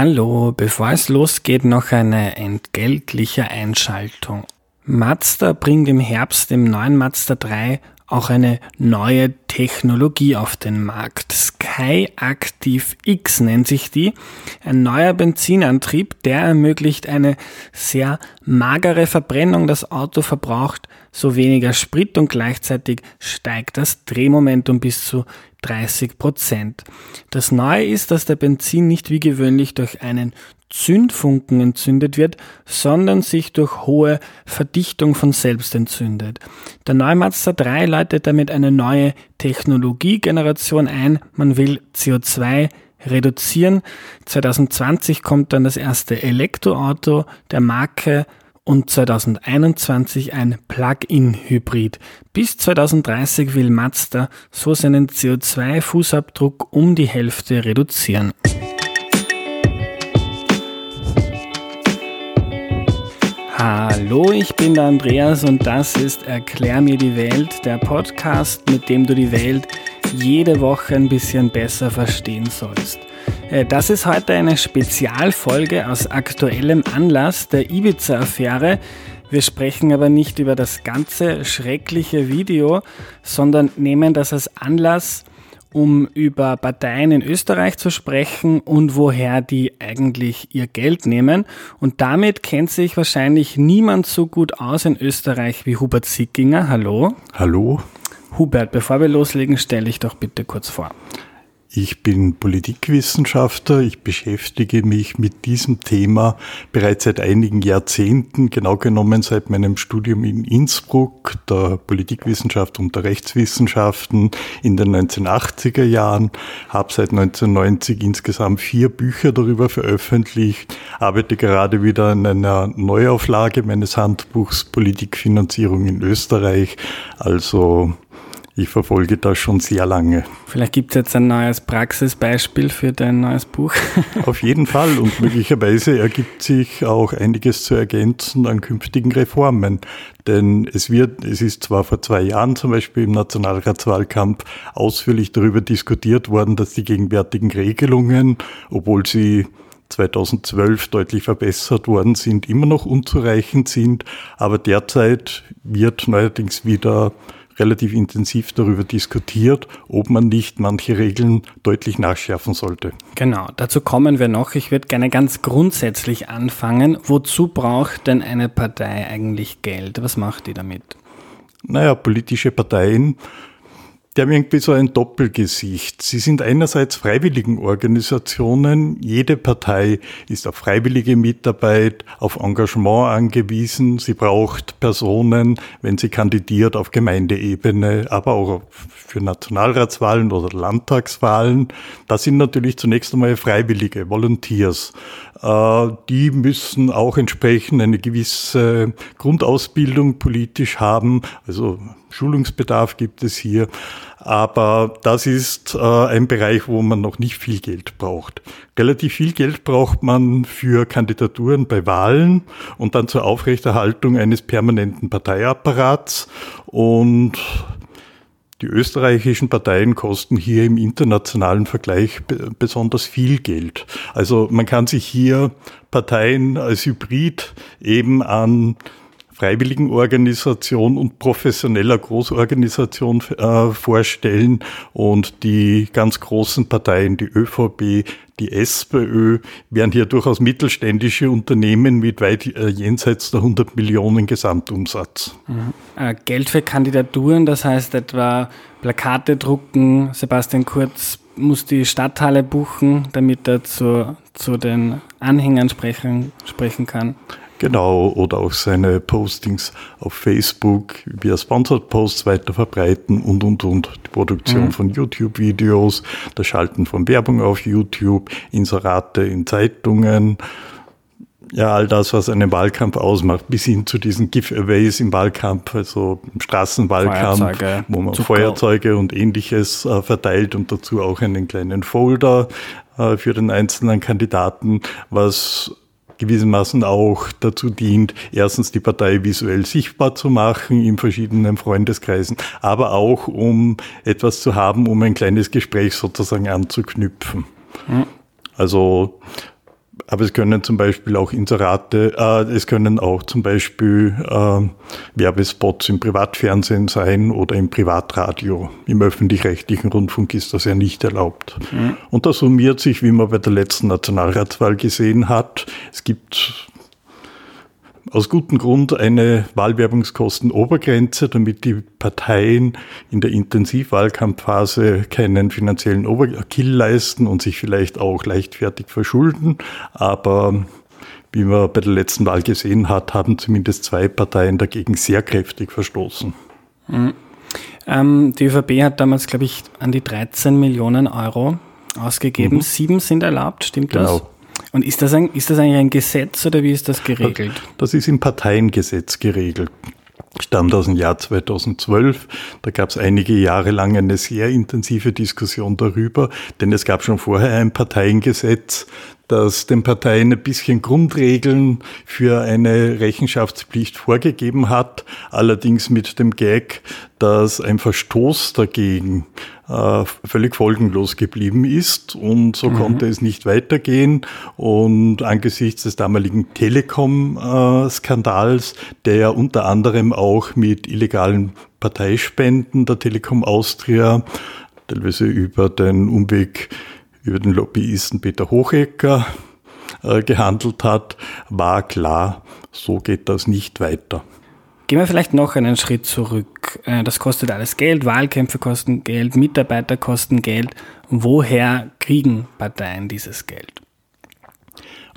Hallo, bevor es losgeht, noch eine entgeltliche Einschaltung. Mazda bringt im Herbst im neuen Mazda 3 auch eine neue Technologie auf den Markt. Sky Active X nennt sich die. Ein neuer Benzinantrieb, der ermöglicht eine sehr magere Verbrennung. Das Auto verbraucht so weniger Sprit und gleichzeitig steigt das Drehmomentum bis zu 30 Prozent. Das Neue ist, dass der Benzin nicht wie gewöhnlich durch einen Zündfunken entzündet wird, sondern sich durch hohe Verdichtung von selbst entzündet. Der neue Mazda 3 leitet damit eine neue Technologiegeneration ein. Man will CO2 reduzieren. 2020 kommt dann das erste Elektroauto der Marke und 2021 ein Plug-in-Hybrid. Bis 2030 will Mazda so seinen CO2-Fußabdruck um die Hälfte reduzieren. Hallo, ich bin der Andreas und das ist Erklär mir die Welt, der Podcast, mit dem du die Welt jede Woche ein bisschen besser verstehen sollst. Äh, das ist heute eine Spezialfolge aus aktuellem Anlass der Ibiza-Affäre. Wir sprechen aber nicht über das ganze schreckliche Video, sondern nehmen das als Anlass, um über Parteien in Österreich zu sprechen und woher die eigentlich ihr Geld nehmen. Und damit kennt sich wahrscheinlich niemand so gut aus in Österreich wie Hubert Sickinger. Hallo. Hallo. Hubert, bevor wir loslegen, stelle ich doch bitte kurz vor. Ich bin Politikwissenschaftler. Ich beschäftige mich mit diesem Thema bereits seit einigen Jahrzehnten, genau genommen seit meinem Studium in Innsbruck, der Politikwissenschaft und der Rechtswissenschaften in den 1980er Jahren, habe seit 1990 insgesamt vier Bücher darüber veröffentlicht, arbeite gerade wieder an einer Neuauflage meines Handbuchs Politikfinanzierung in Österreich. Also ich verfolge das schon sehr lange. Vielleicht gibt es jetzt ein neues Praxisbeispiel für dein neues Buch. Auf jeden Fall und möglicherweise ergibt sich auch einiges zu ergänzen an künftigen Reformen. Denn es wird, es ist zwar vor zwei Jahren zum Beispiel im Nationalratswahlkampf ausführlich darüber diskutiert worden, dass die gegenwärtigen Regelungen, obwohl sie 2012 deutlich verbessert worden sind, immer noch unzureichend sind. Aber derzeit wird neuerdings wieder relativ intensiv darüber diskutiert, ob man nicht manche Regeln deutlich nachschärfen sollte. Genau, dazu kommen wir noch. Ich würde gerne ganz grundsätzlich anfangen. Wozu braucht denn eine Partei eigentlich Geld? Was macht die damit? Naja, politische Parteien die haben irgendwie so ein Doppelgesicht. Sie sind einerseits freiwilligen Organisationen. Jede Partei ist auf freiwillige Mitarbeit, auf Engagement angewiesen. Sie braucht Personen, wenn sie kandidiert auf Gemeindeebene, aber auch für Nationalratswahlen oder Landtagswahlen. Das sind natürlich zunächst einmal Freiwillige, Volunteers. Äh, die müssen auch entsprechend eine gewisse Grundausbildung politisch haben. Also Schulungsbedarf gibt es hier. Aber das ist äh, ein Bereich, wo man noch nicht viel Geld braucht. Relativ viel Geld braucht man für Kandidaturen bei Wahlen und dann zur Aufrechterhaltung eines permanenten Parteiapparats. Und die österreichischen Parteien kosten hier im internationalen Vergleich besonders viel Geld. Also man kann sich hier Parteien als Hybrid eben an Freiwilligenorganisation und professioneller Großorganisation äh, vorstellen. Und die ganz großen Parteien, die ÖVP, die SPÖ, wären hier durchaus mittelständische Unternehmen mit weit äh, jenseits der 100 Millionen Gesamtumsatz. Mhm. Äh, Geld für Kandidaturen, das heißt etwa Plakate drucken, Sebastian Kurz muss die Stadthalle buchen, damit er zu, zu den Anhängern sprechen, sprechen kann. Genau, oder auch seine Postings auf Facebook via Sponsored Posts weiter verbreiten und, und, und. Die Produktion mhm. von YouTube-Videos, das Schalten von Werbung auf YouTube, Inserate in Zeitungen. Ja, all das, was einen Wahlkampf ausmacht, bis hin zu diesen Giveaways im Wahlkampf, also im Straßenwahlkampf, Feuerzeuge, wo man Zucker. Feuerzeuge und ähnliches äh, verteilt und dazu auch einen kleinen Folder äh, für den einzelnen Kandidaten, was gewissermaßen auch dazu dient, erstens die Partei visuell sichtbar zu machen in verschiedenen Freundeskreisen, aber auch um etwas zu haben, um ein kleines Gespräch sozusagen anzuknüpfen. Mhm. Also aber es können zum Beispiel auch Inserate, äh, es können auch zum Beispiel äh, Werbespots im Privatfernsehen sein oder im Privatradio. Im öffentlich-rechtlichen Rundfunk ist das ja nicht erlaubt. Mhm. Und das summiert sich, wie man bei der letzten Nationalratswahl gesehen hat. Es gibt aus gutem Grund eine Wahlwerbungskostenobergrenze, damit die Parteien in der Intensivwahlkampfphase keinen finanziellen Overkill leisten und sich vielleicht auch leichtfertig verschulden. Aber wie man bei der letzten Wahl gesehen hat, haben zumindest zwei Parteien dagegen sehr kräftig verstoßen. Mhm. Ähm, die ÖVP hat damals, glaube ich, an die 13 Millionen Euro ausgegeben. Mhm. Sieben sind erlaubt, stimmt genau. das? Und ist das, ein, ist das eigentlich ein Gesetz oder wie ist das geregelt? Das ist im Parteiengesetz geregelt. Stammt aus dem Jahr 2012. Da gab es einige Jahre lang eine sehr intensive Diskussion darüber, denn es gab schon vorher ein Parteiengesetz, das den Parteien ein bisschen Grundregeln für eine Rechenschaftspflicht vorgegeben hat, allerdings mit dem Gag, dass ein Verstoß dagegen äh, völlig folgenlos geblieben ist und so mhm. konnte es nicht weitergehen und angesichts des damaligen Telekom-Skandals, der unter anderem auch mit illegalen Parteispenden der Telekom Austria teilweise über den Umweg über den Lobbyisten Peter Hochecker äh, gehandelt hat, war klar, so geht das nicht weiter. Gehen wir vielleicht noch einen Schritt zurück. Äh, das kostet alles Geld, Wahlkämpfe kosten Geld, Mitarbeiter kosten Geld. Woher kriegen Parteien dieses Geld?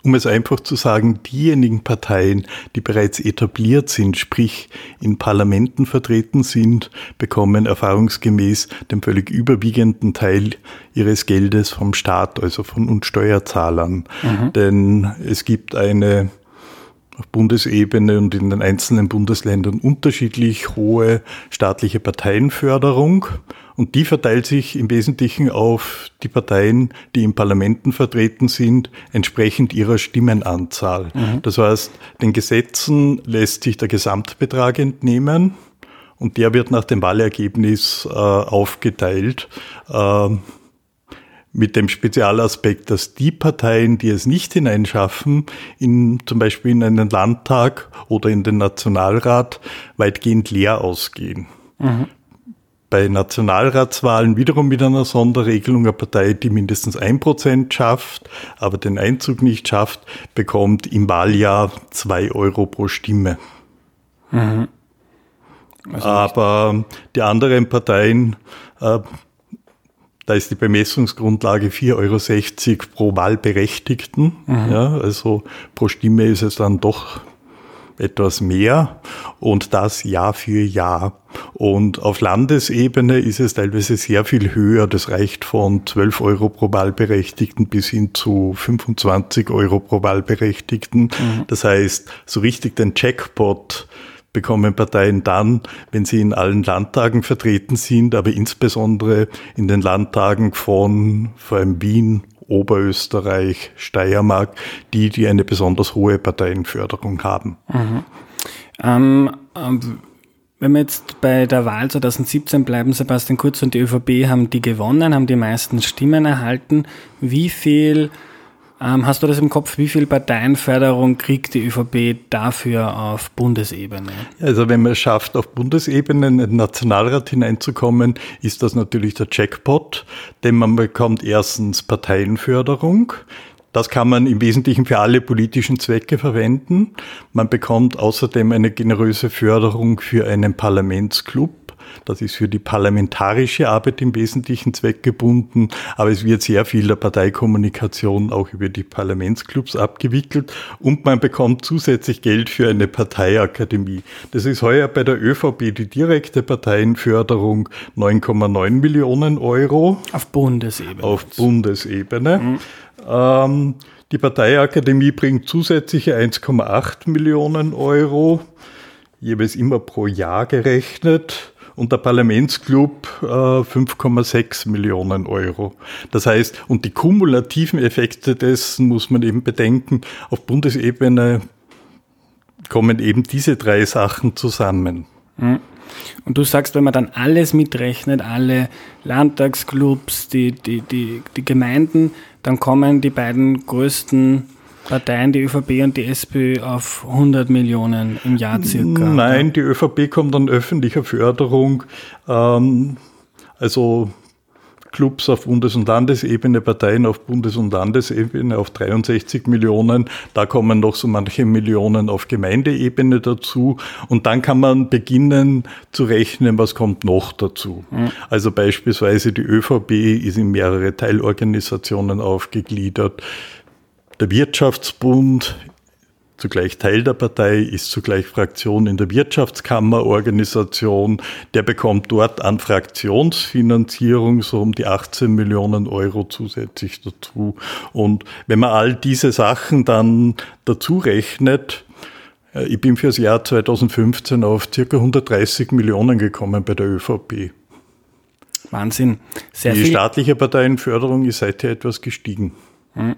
Um es einfach zu sagen, diejenigen Parteien, die bereits etabliert sind, sprich in Parlamenten vertreten sind, bekommen erfahrungsgemäß den völlig überwiegenden Teil ihres Geldes vom Staat, also von uns Steuerzahlern. Mhm. Denn es gibt eine auf Bundesebene und in den einzelnen Bundesländern unterschiedlich hohe staatliche Parteienförderung. Und die verteilt sich im Wesentlichen auf die Parteien, die in Parlamenten vertreten sind, entsprechend ihrer Stimmenanzahl. Mhm. Das heißt, den Gesetzen lässt sich der Gesamtbetrag entnehmen und der wird nach dem Wahlergebnis äh, aufgeteilt. Äh, mit dem Spezialaspekt, dass die Parteien, die es nicht hineinschaffen, in, zum Beispiel in einen Landtag oder in den Nationalrat, weitgehend leer ausgehen. Mhm. Bei Nationalratswahlen wiederum mit einer Sonderregelung, eine Partei, die mindestens ein Prozent schafft, aber den Einzug nicht schafft, bekommt im Wahljahr zwei Euro pro Stimme. Mhm. Also aber die anderen Parteien äh, da ist die Bemessungsgrundlage 4,60 Euro pro Wahlberechtigten. Mhm. Ja, also pro Stimme ist es dann doch etwas mehr und das Jahr für Jahr. Und auf Landesebene ist es teilweise sehr viel höher. Das reicht von 12 Euro pro Wahlberechtigten bis hin zu 25 Euro pro Wahlberechtigten. Mhm. Das heißt, so richtig den Jackpot bekommen Parteien dann, wenn sie in allen Landtagen vertreten sind, aber insbesondere in den Landtagen von vor allem Wien, Oberösterreich, Steiermark, die, die eine besonders hohe Parteienförderung haben. Mhm. Ähm, ähm, wenn wir jetzt bei der Wahl 2017 bleiben, Sebastian Kurz und die ÖVP haben die gewonnen, haben die meisten Stimmen erhalten. Wie viel hast du das im Kopf, wie viel Parteienförderung kriegt die ÖVP dafür auf Bundesebene? Also wenn man es schafft, auf Bundesebene in den Nationalrat hineinzukommen, ist das natürlich der Jackpot, denn man bekommt erstens Parteienförderung, das kann man im Wesentlichen für alle politischen Zwecke verwenden. Man bekommt außerdem eine generöse Förderung für einen Parlamentsclub. Das ist für die parlamentarische Arbeit im Wesentlichen zweckgebunden, aber es wird sehr viel der Parteikommunikation auch über die Parlamentsclubs abgewickelt und man bekommt zusätzlich Geld für eine Parteiakademie. Das ist heuer bei der ÖVP die direkte Parteienförderung 9,9 Millionen Euro. Auf Bundesebene. Auf Bundesebene. Mhm. Ähm, die Parteiakademie bringt zusätzliche 1,8 Millionen Euro, jeweils immer pro Jahr gerechnet und der Parlamentsclub äh, 5,6 Millionen Euro. Das heißt, und die kumulativen Effekte dessen muss man eben bedenken, auf Bundesebene kommen eben diese drei Sachen zusammen. Mhm. Und du sagst, wenn man dann alles mitrechnet, alle Landtagsclubs, die, die, die, die Gemeinden, dann kommen die beiden größten Parteien, die ÖVP und die SPÖ, auf 100 Millionen im Jahr circa? Nein, die ÖVP kommt an öffentlicher Förderung. Ähm, also Clubs auf Bundes- und Landesebene, Parteien auf Bundes- und Landesebene auf 63 Millionen. Da kommen noch so manche Millionen auf Gemeindeebene dazu. Und dann kann man beginnen zu rechnen, was kommt noch dazu. Mhm. Also beispielsweise die ÖVP ist in mehrere Teilorganisationen aufgegliedert. Der Wirtschaftsbund zugleich Teil der Partei, ist zugleich Fraktion in der Wirtschaftskammerorganisation. Der bekommt dort an Fraktionsfinanzierung so um die 18 Millionen Euro zusätzlich dazu. Und wenn man all diese Sachen dann dazu rechnet, äh, ich bin für das Jahr 2015 auf circa 130 Millionen gekommen bei der ÖVP. Wahnsinn. Sehr Die staatliche Parteienförderung ist seither etwas gestiegen. Hm.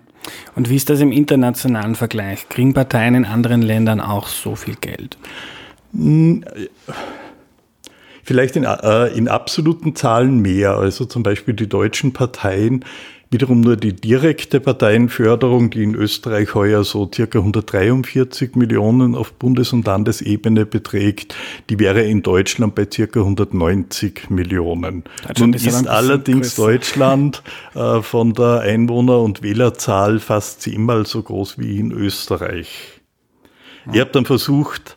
Und wie ist das im internationalen Vergleich? Kriegen Parteien in anderen Ländern auch so viel Geld? Hm, vielleicht in, äh, in absoluten Zahlen mehr. Also zum Beispiel die deutschen Parteien Wiederum nur die direkte Parteienförderung, die in Österreich heuer so circa 143 Millionen auf Bundes- und Landesebene beträgt, die wäre in Deutschland bei circa 190 Millionen. Nun ist, ist allerdings größer. Deutschland äh, von der Einwohner- und Wählerzahl fast zehnmal so groß wie in Österreich. Ich habe dann versucht,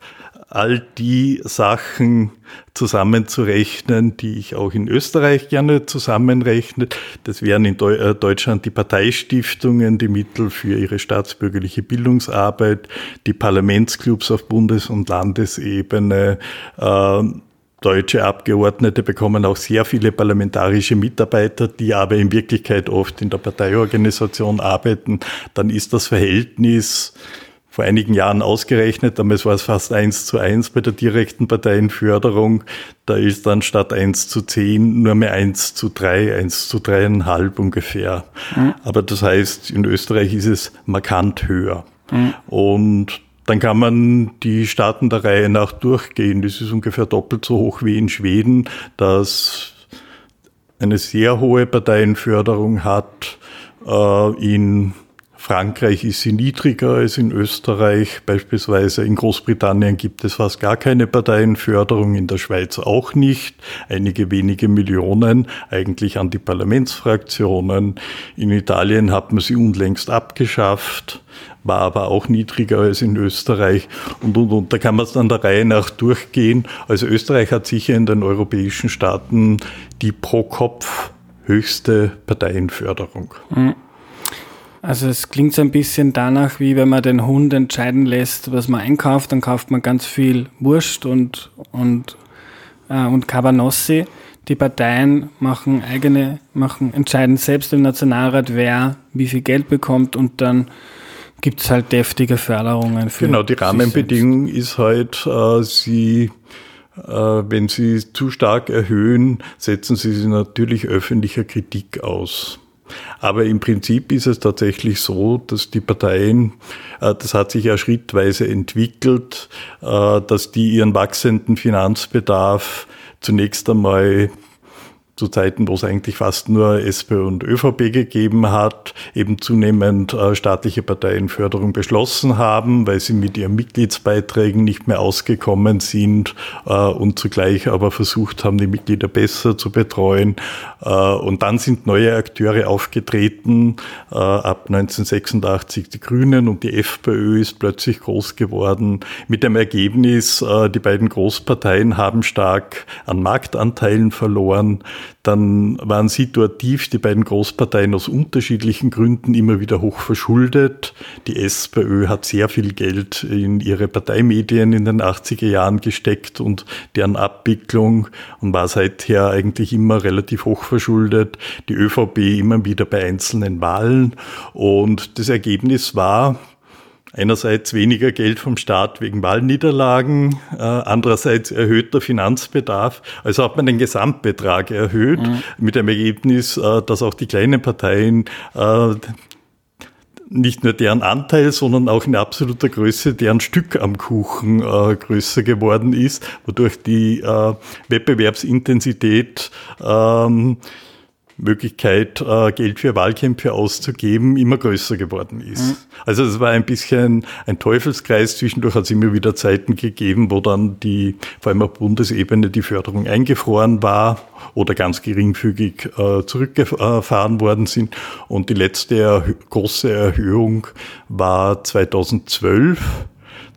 all die Sachen zusammenzurechnen, die ich auch in Österreich gerne zusammenrechne. Das wären in äh, Deutschland die Parteistiftungen, die Mittel für ihre staatsbürgerliche Bildungsarbeit, die Parlamentsclubs auf Bundes- und Landesebene, äh, Deutsche Abgeordnete bekommen auch sehr viele parlamentarische Mitarbeiter, die aber in Wirklichkeit oft in der Parteiorganisation arbeiten. Dann ist das Verhältnis vor einigen Jahren ausgerechnet, damals war es fast eins zu eins bei der direkten Parteienförderung. Da ist dann statt eins zu zehn nur mehr eins zu drei, eins zu dreieinhalb ungefähr. Mhm. Aber das heißt, in Österreich ist es markant höher. Mhm. Und dann kann man die Staaten der Reihe nach durchgehen. Das ist ungefähr doppelt so hoch wie in Schweden, das eine sehr hohe Parteienförderung hat. Äh, in Frankreich ist sie niedriger als in Österreich. Beispielsweise in Großbritannien gibt es fast gar keine Parteienförderung, in der Schweiz auch nicht. Einige wenige Millionen eigentlich an die Parlamentsfraktionen. In Italien hat man sie unlängst abgeschafft, war aber auch niedriger als in Österreich. Und, und, und da kann man es dann der Reihe nach durchgehen. Also Österreich hat sicher in den europäischen Staaten die pro Kopf höchste Parteienförderung. Mhm. Also es klingt so ein bisschen danach, wie wenn man den Hund entscheiden lässt, was man einkauft, dann kauft man ganz viel Wurst und, und, äh, und Cabanossi. Die Parteien machen eigene, machen, entscheiden selbst im Nationalrat, wer wie viel Geld bekommt und dann gibt es halt deftige Förderungen für. Genau, die Rahmenbedingung ist halt, äh, sie äh, wenn sie zu stark erhöhen, setzen sie sie natürlich öffentlicher Kritik aus. Aber im Prinzip ist es tatsächlich so, dass die Parteien, äh, das hat sich ja schrittweise entwickelt, äh, dass die ihren wachsenden Finanzbedarf zunächst einmal zu Zeiten, wo es eigentlich fast nur SPÖ und ÖVP gegeben hat, eben zunehmend äh, staatliche Parteienförderung beschlossen haben, weil sie mit ihren Mitgliedsbeiträgen nicht mehr ausgekommen sind äh, und zugleich aber versucht haben, die Mitglieder besser zu betreuen. Äh, und dann sind neue Akteure aufgetreten, äh, ab 1986 die Grünen und die FPÖ ist plötzlich groß geworden, mit dem Ergebnis, äh, die beiden Großparteien haben stark an Marktanteilen verloren. Dann waren situativ die beiden Großparteien aus unterschiedlichen Gründen immer wieder hoch verschuldet. Die SPÖ hat sehr viel Geld in ihre Parteimedien in den 80er Jahren gesteckt und deren Abwicklung und war seither eigentlich immer relativ hoch verschuldet. Die ÖVP immer wieder bei einzelnen Wahlen. Und das Ergebnis war, Einerseits weniger Geld vom Staat wegen Wahlniederlagen, äh, andererseits erhöhter Finanzbedarf. Also hat man den Gesamtbetrag erhöht mhm. mit dem Ergebnis, äh, dass auch die kleinen Parteien äh, nicht nur deren Anteil, sondern auch in absoluter Größe deren Stück am Kuchen äh, größer geworden ist, wodurch die äh, Wettbewerbsintensität ähm, Möglichkeit, äh, Geld für Wahlkämpfe auszugeben, immer größer geworden ist. Mhm. Also es war ein bisschen ein Teufelskreis. Zwischendurch hat es immer wieder Zeiten gegeben, wo dann die, vor allem auf Bundesebene, die Förderung eingefroren war oder ganz geringfügig äh, zurückgefahren worden sind. Und die letzte große Erhöhung war 2012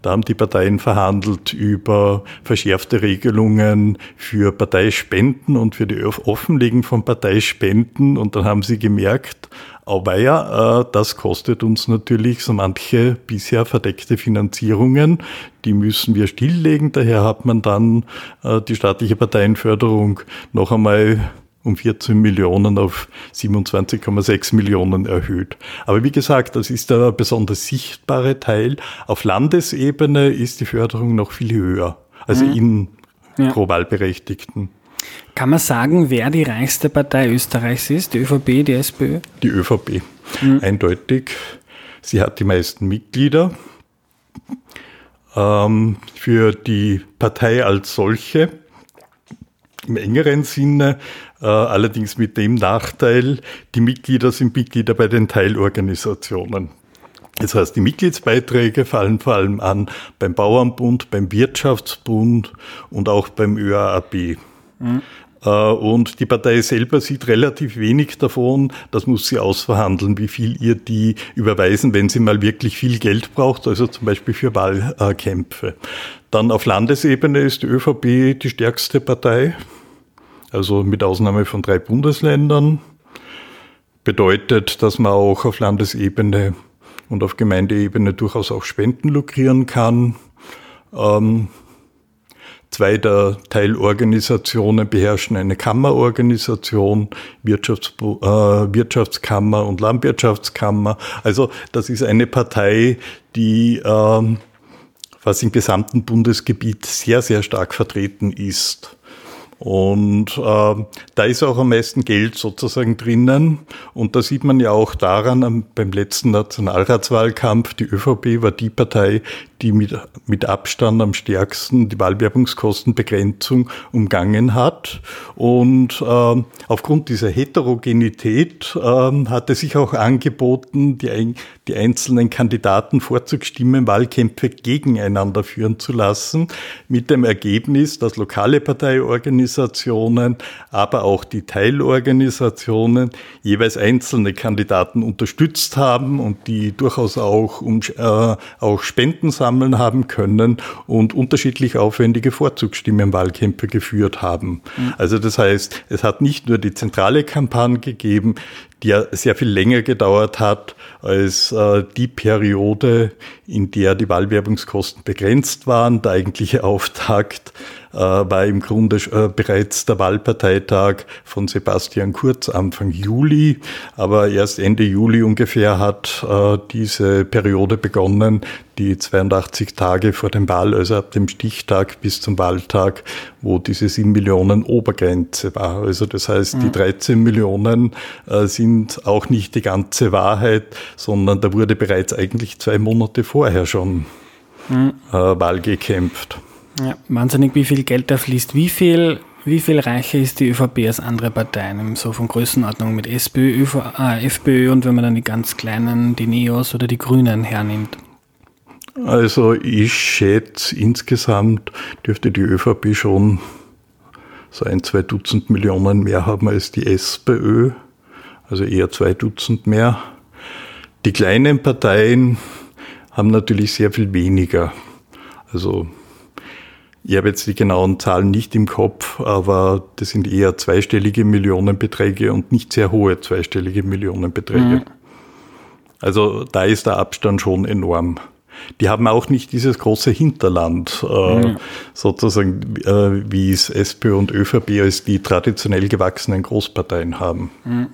da haben die Parteien verhandelt über verschärfte Regelungen für Parteispenden und für die Offenlegen von Parteispenden. Und dann haben sie gemerkt, aber ja, äh, das kostet uns natürlich so manche bisher verdeckte Finanzierungen. Die müssen wir stilllegen. Daher hat man dann äh, die staatliche Parteienförderung noch einmal um 14 Millionen auf 27,6 Millionen erhöht. Aber wie gesagt, das ist der besonders sichtbare Teil. Auf Landesebene ist die Förderung noch viel höher, also mhm. in ja. pro Wahlberechtigten. Kann man sagen, wer die reichste Partei Österreichs ist? Die ÖVP, die SPÖ? Die ÖVP, mhm. eindeutig. Sie hat die meisten Mitglieder. Ähm, für die Partei als solche im engeren Sinne, allerdings mit dem Nachteil, die Mitglieder sind Mitglieder bei den Teilorganisationen. Das heißt, die Mitgliedsbeiträge fallen vor allem an beim Bauernbund, beim Wirtschaftsbund und auch beim ÖAAB. Mhm. Äh, und die Partei selber sieht relativ wenig davon. Das muss sie ausverhandeln, wie viel ihr die überweisen, wenn sie mal wirklich viel Geld braucht, also zum Beispiel für Wahlkämpfe. Dann auf Landesebene ist die ÖVP die stärkste Partei, also mit Ausnahme von drei Bundesländern. Bedeutet, dass man auch auf Landesebene und auf Gemeindeebene durchaus auch Spenden lukrieren kann. Ähm, Zwei der Teilorganisationen beherrschen eine Kammerorganisation, Wirtschafts äh, Wirtschaftskammer und Landwirtschaftskammer. Also das ist eine Partei, die äh, was im gesamten Bundesgebiet sehr, sehr stark vertreten ist. Und äh, da ist auch am meisten Geld sozusagen drinnen. Und da sieht man ja auch daran, beim letzten Nationalratswahlkampf, die ÖVP war die Partei, die mit, mit Abstand am stärksten die Wahlwerbungskostenbegrenzung umgangen hat. Und äh, aufgrund dieser Heterogenität äh, hat es sich auch angeboten, die, die einzelnen Kandidaten Vorzugsstimmen Wahlkämpfe gegeneinander führen zu lassen, mit dem Ergebnis, dass lokale Parteiorganisationen, aber auch die Teilorganisationen jeweils einzelne Kandidaten unterstützt haben und die durchaus auch, um, äh, auch Spenden sammeln haben können und unterschiedlich aufwendige Vorzugsstimmenwahlkämpfe geführt haben. Mhm. Also das heißt, es hat nicht nur die zentrale Kampagne gegeben, die ja sehr viel länger gedauert hat als äh, die Periode, in der die Wahlwerbungskosten begrenzt waren. Der eigentliche Auftakt war im Grunde äh, bereits der Wahlparteitag von Sebastian Kurz Anfang Juli, aber erst Ende Juli ungefähr hat äh, diese Periode begonnen, die 82 Tage vor dem Wahl, also ab dem Stichtag bis zum Wahltag, wo diese 7 Millionen Obergrenze war. Also das heißt, mhm. die 13 Millionen sind auch nicht die ganze Wahrheit, sondern da wurde bereits eigentlich zwei Monate vorher schon mhm. Wahl gekämpft. Ja, wahnsinnig, wie viel Geld da fließt. Wie viel, wie viel reicher ist die ÖVP als andere Parteien, so von Größenordnung mit SPÖ, ÖV, äh, FPÖ und wenn man dann die ganz kleinen, die Neos oder die Grünen hernimmt? Also ich schätze, insgesamt dürfte die ÖVP schon so ein, zwei Dutzend Millionen mehr haben als die SPÖ, also eher zwei Dutzend mehr. Die kleinen Parteien haben natürlich sehr viel weniger. Also ich habe jetzt die genauen Zahlen nicht im Kopf, aber das sind eher zweistellige Millionenbeträge und nicht sehr hohe zweistellige Millionenbeträge. Mhm. Also da ist der Abstand schon enorm. Die haben auch nicht dieses große Hinterland, äh, mhm. sozusagen, äh, wie es SPÖ und ÖVP als die traditionell gewachsenen Großparteien haben. Mhm.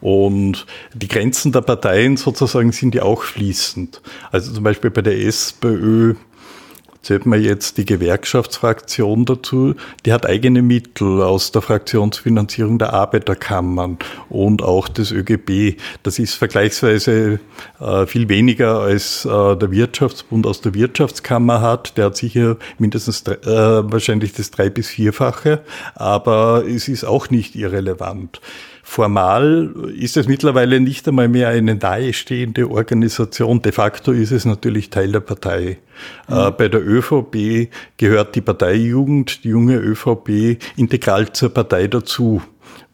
Und die Grenzen der Parteien sozusagen sind ja auch fließend. Also zum Beispiel bei der SPÖ zählt man jetzt die Gewerkschaftsfraktion dazu, die hat eigene Mittel aus der Fraktionsfinanzierung der Arbeiterkammern und auch des ÖGB. Das ist vergleichsweise äh, viel weniger als äh, der Wirtschaftsbund aus der Wirtschaftskammer hat. Der hat sicher mindestens äh, wahrscheinlich das drei- bis vierfache, aber es ist auch nicht irrelevant. Formal ist es mittlerweile nicht einmal mehr eine nahestehende Organisation. De facto ist es natürlich Teil der Partei. Mhm. Äh, bei der ÖVP gehört die Parteijugend, die junge ÖVP, integral zur Partei dazu.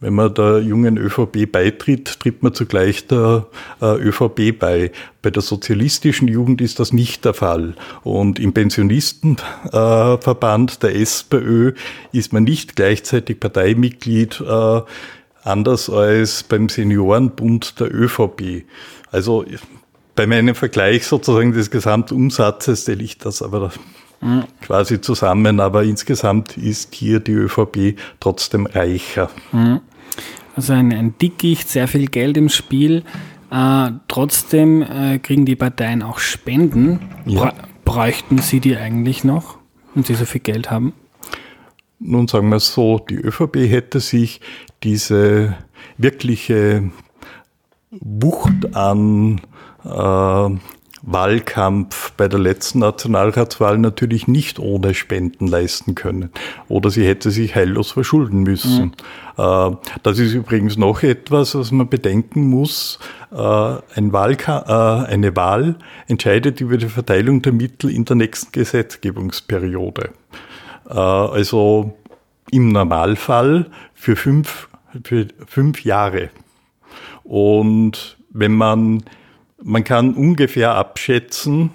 Wenn man der jungen ÖVP beitritt, tritt man zugleich der äh, ÖVP bei. Bei der sozialistischen Jugend ist das nicht der Fall. Und im Pensionistenverband äh, der SPÖ ist man nicht gleichzeitig Parteimitglied, anders als beim Seniorenbund der ÖVP. Also bei meinem Vergleich sozusagen des Gesamtumsatzes stelle ich das aber mhm. quasi zusammen, aber insgesamt ist hier die ÖVP trotzdem reicher. Mhm. Also ein, ein Dickicht, sehr viel Geld im Spiel. Äh, trotzdem äh, kriegen die Parteien auch Spenden. Ja. Bräuchten sie die eigentlich noch, wenn sie so viel Geld haben? Nun sagen wir es so, die ÖVP hätte sich diese wirkliche Wucht an äh, Wahlkampf bei der letzten Nationalratswahl natürlich nicht ohne Spenden leisten können. Oder sie hätte sich heillos verschulden müssen. Mhm. Das ist übrigens noch etwas, was man bedenken muss. Äh, ein Wahlka äh, eine Wahl entscheidet über die Verteilung der Mittel in der nächsten Gesetzgebungsperiode. Also im Normalfall für fünf, für fünf Jahre. Und wenn man man kann ungefähr abschätzen,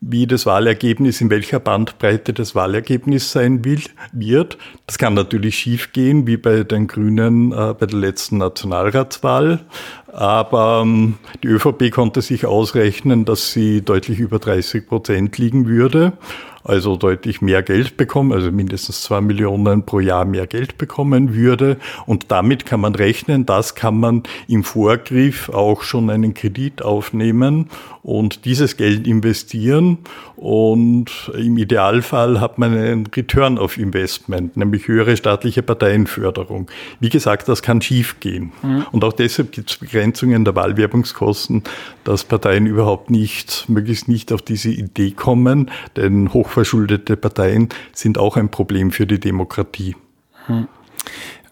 wie das Wahlergebnis, in welcher Bandbreite das Wahlergebnis sein will, wird. Das kann natürlich schiefgehen, wie bei den Grünen äh, bei der letzten Nationalratswahl. Aber ähm, die ÖVP konnte sich ausrechnen, dass sie deutlich über 30 Prozent liegen würde also deutlich mehr Geld bekommen, also mindestens zwei Millionen pro Jahr mehr Geld bekommen würde. Und damit kann man rechnen, das kann man im Vorgriff auch schon einen Kredit aufnehmen und dieses Geld investieren. Und im Idealfall hat man einen Return of Investment, nämlich höhere staatliche Parteienförderung. Wie gesagt, das kann schiefgehen. Mhm. Und auch deshalb gibt es Begrenzungen der Wahlwerbungskosten, dass Parteien überhaupt nicht, möglichst nicht auf diese Idee kommen, denn hochverschuldete Parteien sind auch ein Problem für die Demokratie. Mhm.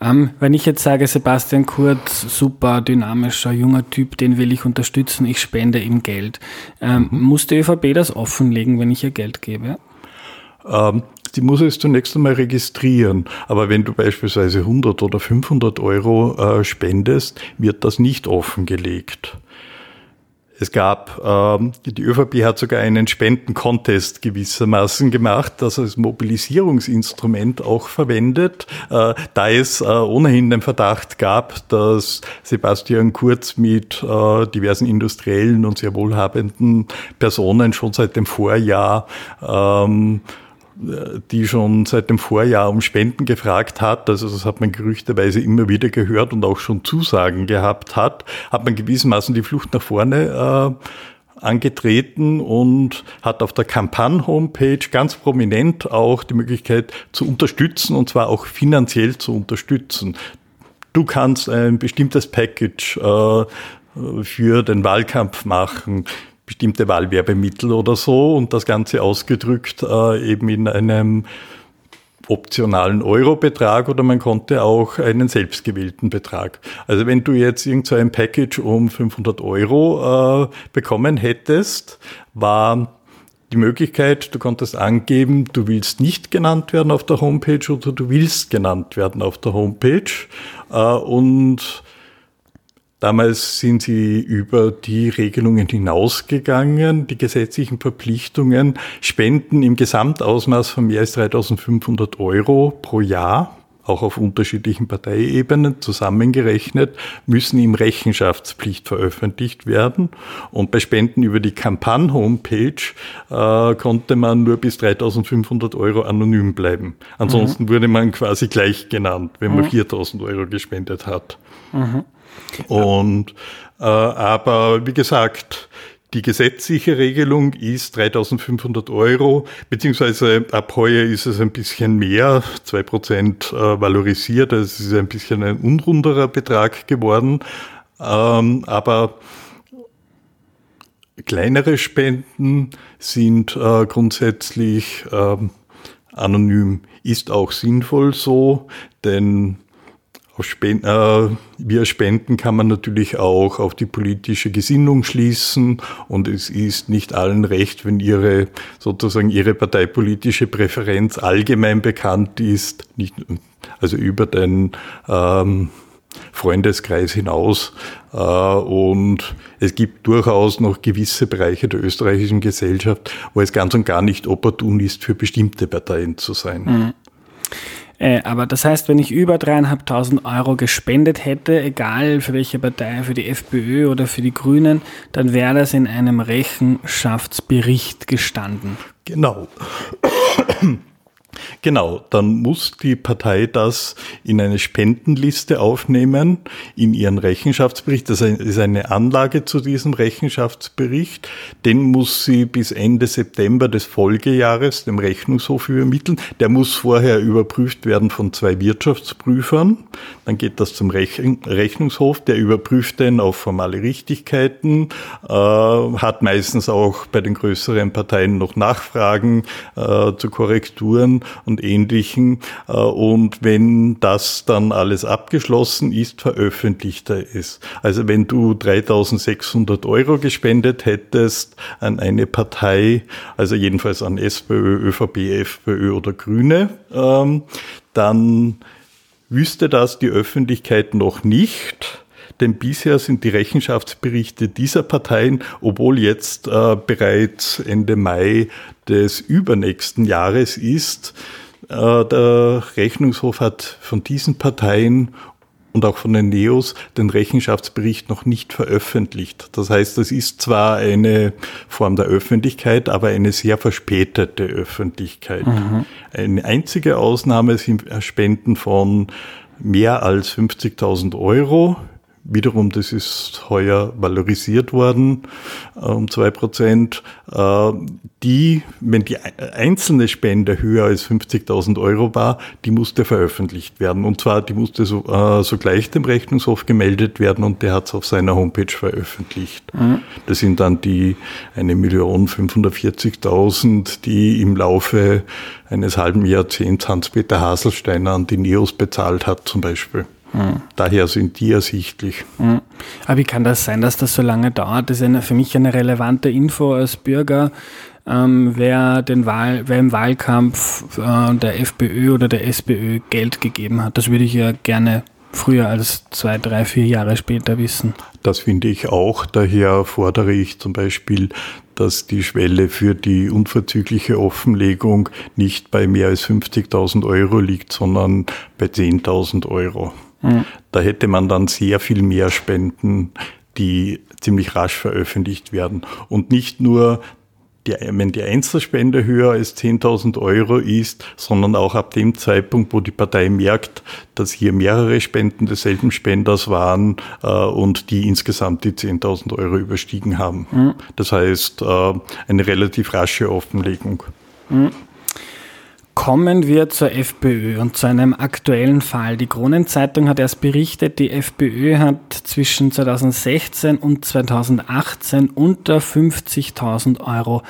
Ähm, wenn ich jetzt sage, Sebastian Kurz, super dynamischer, junger Typ, den will ich unterstützen, ich spende ihm Geld, ähm, mhm. muss die ÖVP das offenlegen, wenn ich ihr Geld gebe? Ähm, die muss es zunächst einmal registrieren. Aber wenn du beispielsweise 100 oder 500 Euro äh, spendest, wird das nicht offengelegt. Es gab, ähm, die ÖVP hat sogar einen Spendencontest gewissermaßen gemacht, das als Mobilisierungsinstrument auch verwendet, äh, da es äh, ohnehin den Verdacht gab, dass Sebastian Kurz mit äh, diversen industriellen und sehr wohlhabenden Personen schon seit dem Vorjahr ähm, die schon seit dem Vorjahr um Spenden gefragt hat, also das hat man gerüchteweise immer wieder gehört und auch schon Zusagen gehabt hat, hat man gewissermaßen die Flucht nach vorne äh, angetreten und hat auf der Kampagne-Homepage ganz prominent auch die Möglichkeit zu unterstützen und zwar auch finanziell zu unterstützen. Du kannst ein bestimmtes Package äh, für den Wahlkampf machen bestimmte Wahlwerbemittel oder so und das Ganze ausgedrückt äh, eben in einem optionalen Eurobetrag oder man konnte auch einen selbstgewählten Betrag. Also wenn du jetzt irgend so ein Package um 500 Euro äh, bekommen hättest, war die Möglichkeit, du konntest angeben, du willst nicht genannt werden auf der Homepage oder du willst genannt werden auf der Homepage äh, und Damals sind sie über die Regelungen hinausgegangen, die gesetzlichen Verpflichtungen, Spenden im Gesamtausmaß von mehr als 3500 Euro pro Jahr, auch auf unterschiedlichen Parteiebenen zusammengerechnet, müssen im Rechenschaftspflicht veröffentlicht werden. Und bei Spenden über die Kampagne-Homepage äh, konnte man nur bis 3500 Euro anonym bleiben. Ansonsten mhm. wurde man quasi gleich genannt, wenn man mhm. 4000 Euro gespendet hat. Mhm. Und äh, aber wie gesagt, die gesetzliche Regelung ist 3500 Euro, beziehungsweise ab heuer ist es ein bisschen mehr, zwei Prozent äh, valorisiert, also es ist ein bisschen ein unrunderer Betrag geworden. Ähm, aber kleinere Spenden sind äh, grundsätzlich äh, anonym, ist auch sinnvoll so, denn Spenden, äh, via Spenden kann man natürlich auch auf die politische Gesinnung schließen und es ist nicht allen recht, wenn ihre sozusagen ihre parteipolitische Präferenz allgemein bekannt ist, nicht, also über den ähm, Freundeskreis hinaus. Äh, und es gibt durchaus noch gewisse Bereiche der österreichischen Gesellschaft, wo es ganz und gar nicht opportun ist, für bestimmte Parteien zu sein. Mhm. Äh, aber das heißt, wenn ich über dreieinhalbtausend Euro gespendet hätte, egal für welche Partei, für die FPÖ oder für die Grünen, dann wäre das in einem Rechenschaftsbericht gestanden. Genau. Genau, dann muss die Partei das in eine Spendenliste aufnehmen, in ihren Rechenschaftsbericht. Das ist eine Anlage zu diesem Rechenschaftsbericht. Den muss sie bis Ende September des Folgejahres dem Rechnungshof übermitteln. Der muss vorher überprüft werden von zwei Wirtschaftsprüfern. Dann geht das zum Rechnungshof, der überprüft den auf formale Richtigkeiten, äh, hat meistens auch bei den größeren Parteien noch Nachfragen äh, zu Korrekturen und Ähnlichen. Äh, und wenn das dann alles abgeschlossen ist, veröffentlicht er es. Also wenn du 3600 Euro gespendet hättest an eine Partei, also jedenfalls an SPÖ, ÖVP, FPÖ oder Grüne, ähm, dann wüsste das die Öffentlichkeit noch nicht denn bisher sind die Rechenschaftsberichte dieser Parteien, obwohl jetzt äh, bereits Ende Mai des übernächsten Jahres ist, äh, der Rechnungshof hat von diesen Parteien und auch von den Neos den Rechenschaftsbericht noch nicht veröffentlicht. Das heißt, es ist zwar eine Form der Öffentlichkeit, aber eine sehr verspätete Öffentlichkeit. Mhm. Eine einzige Ausnahme sind Spenden von mehr als 50.000 Euro Wiederum, das ist heuer valorisiert worden um zwei Prozent. Äh, die, wenn die einzelne Spende höher als 50.000 Euro war, die musste veröffentlicht werden. Und zwar, die musste so, äh, sogleich dem Rechnungshof gemeldet werden und der hat es auf seiner Homepage veröffentlicht. Mhm. Das sind dann die 1.540.000, die im Laufe eines halben Jahrzehnts Hans-Peter Haselsteiner an die NEOS bezahlt hat, zum Beispiel. Mhm. Daher sind die ersichtlich. Mhm. Aber wie kann das sein, dass das so lange dauert? Das ist eine, für mich eine relevante Info als Bürger. Ähm, wer, den Wahl, wer im Wahlkampf äh, der FPÖ oder der SPÖ Geld gegeben hat. Das würde ich ja gerne früher als zwei, drei, vier Jahre später wissen. Das finde ich auch. Daher fordere ich zum Beispiel, dass die Schwelle für die unverzügliche Offenlegung nicht bei mehr als 50.000 Euro liegt, sondern bei 10.000 Euro. Da hätte man dann sehr viel mehr Spenden, die ziemlich rasch veröffentlicht werden. Und nicht nur, die, wenn die Einzelspende höher als 10.000 Euro ist, sondern auch ab dem Zeitpunkt, wo die Partei merkt, dass hier mehrere Spenden desselben Spenders waren äh, und die insgesamt die 10.000 Euro überstiegen haben. Mhm. Das heißt, äh, eine relativ rasche Offenlegung. Mhm. Kommen wir zur FPÖ und zu einem aktuellen Fall. Die Kronenzeitung hat erst berichtet, die FPÖ hat zwischen 2016 und 2018 unter 50.000 Euro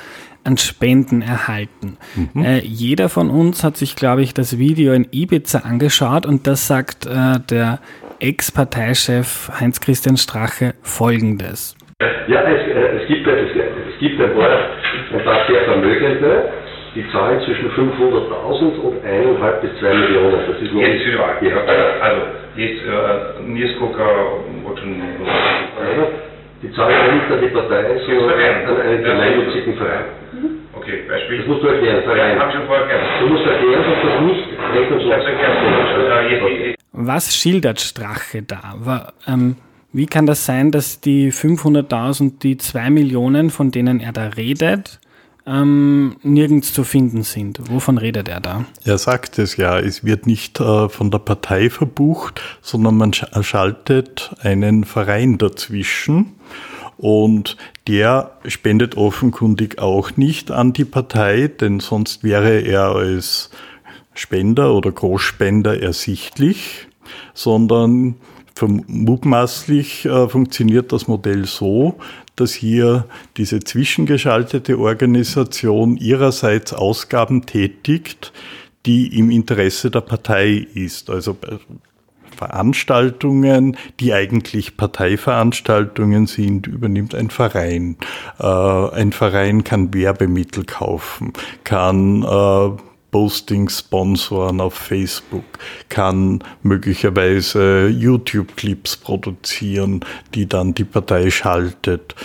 an Spenden erhalten. Mhm. Äh, jeder von uns hat sich, glaube ich, das Video in Ibiza angeschaut und das sagt äh, der Ex-Parteichef Heinz-Christian Strache Folgendes. Ja, es, äh, es, gibt, es, es gibt ein paar, ein paar sehr Vermögende, die zahlen zwischen 500.000 und 1,5 bis 2 Millionen. Das ist jetzt wieder ja. Also, jetzt äh, Nieskoka und Die zahlen nicht an die Partei, sondern an einen gemeinnützigen Verein. Okay, Beispiel. Das musst du erklären, Verein. Ja, schon vorher. Du musst erklären, dass das nicht rechnungslos ist. Was schildert Strache da? Ähm, wie kann das sein, dass die 500.000, die 2 Millionen, von denen er da redet, ähm, nirgends zu finden sind. Wovon redet er da? Er sagt es ja, es wird nicht äh, von der Partei verbucht, sondern man sch schaltet einen Verein dazwischen und der spendet offenkundig auch nicht an die Partei, denn sonst wäre er als Spender oder Großspender ersichtlich, sondern mutmaßlich äh, funktioniert das Modell so, dass hier diese zwischengeschaltete Organisation ihrerseits Ausgaben tätigt, die im Interesse der Partei ist. Also Veranstaltungen, die eigentlich Parteiveranstaltungen sind, übernimmt ein Verein. Äh, ein Verein kann Werbemittel kaufen, kann äh, Postings sponsoren auf Facebook, kann möglicherweise YouTube-Clips produzieren, die dann die Partei schaltet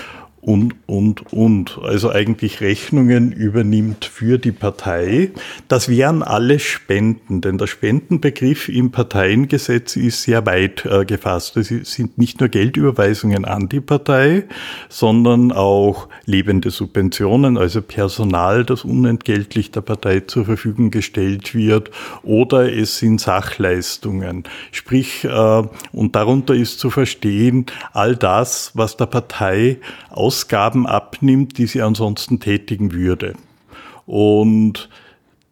und, und, und. Also eigentlich Rechnungen übernimmt für die Partei. Das wären alle Spenden, denn der Spendenbegriff im Parteiengesetz ist sehr weit äh, gefasst. Es sind nicht nur Geldüberweisungen an die Partei, sondern auch lebende Subventionen, also Personal, das unentgeltlich der Partei zur Verfügung gestellt wird, oder es sind Sachleistungen. Sprich, äh, und darunter ist zu verstehen, all das, was der Partei aus Ausgaben abnimmt, die sie ansonsten tätigen würde. Und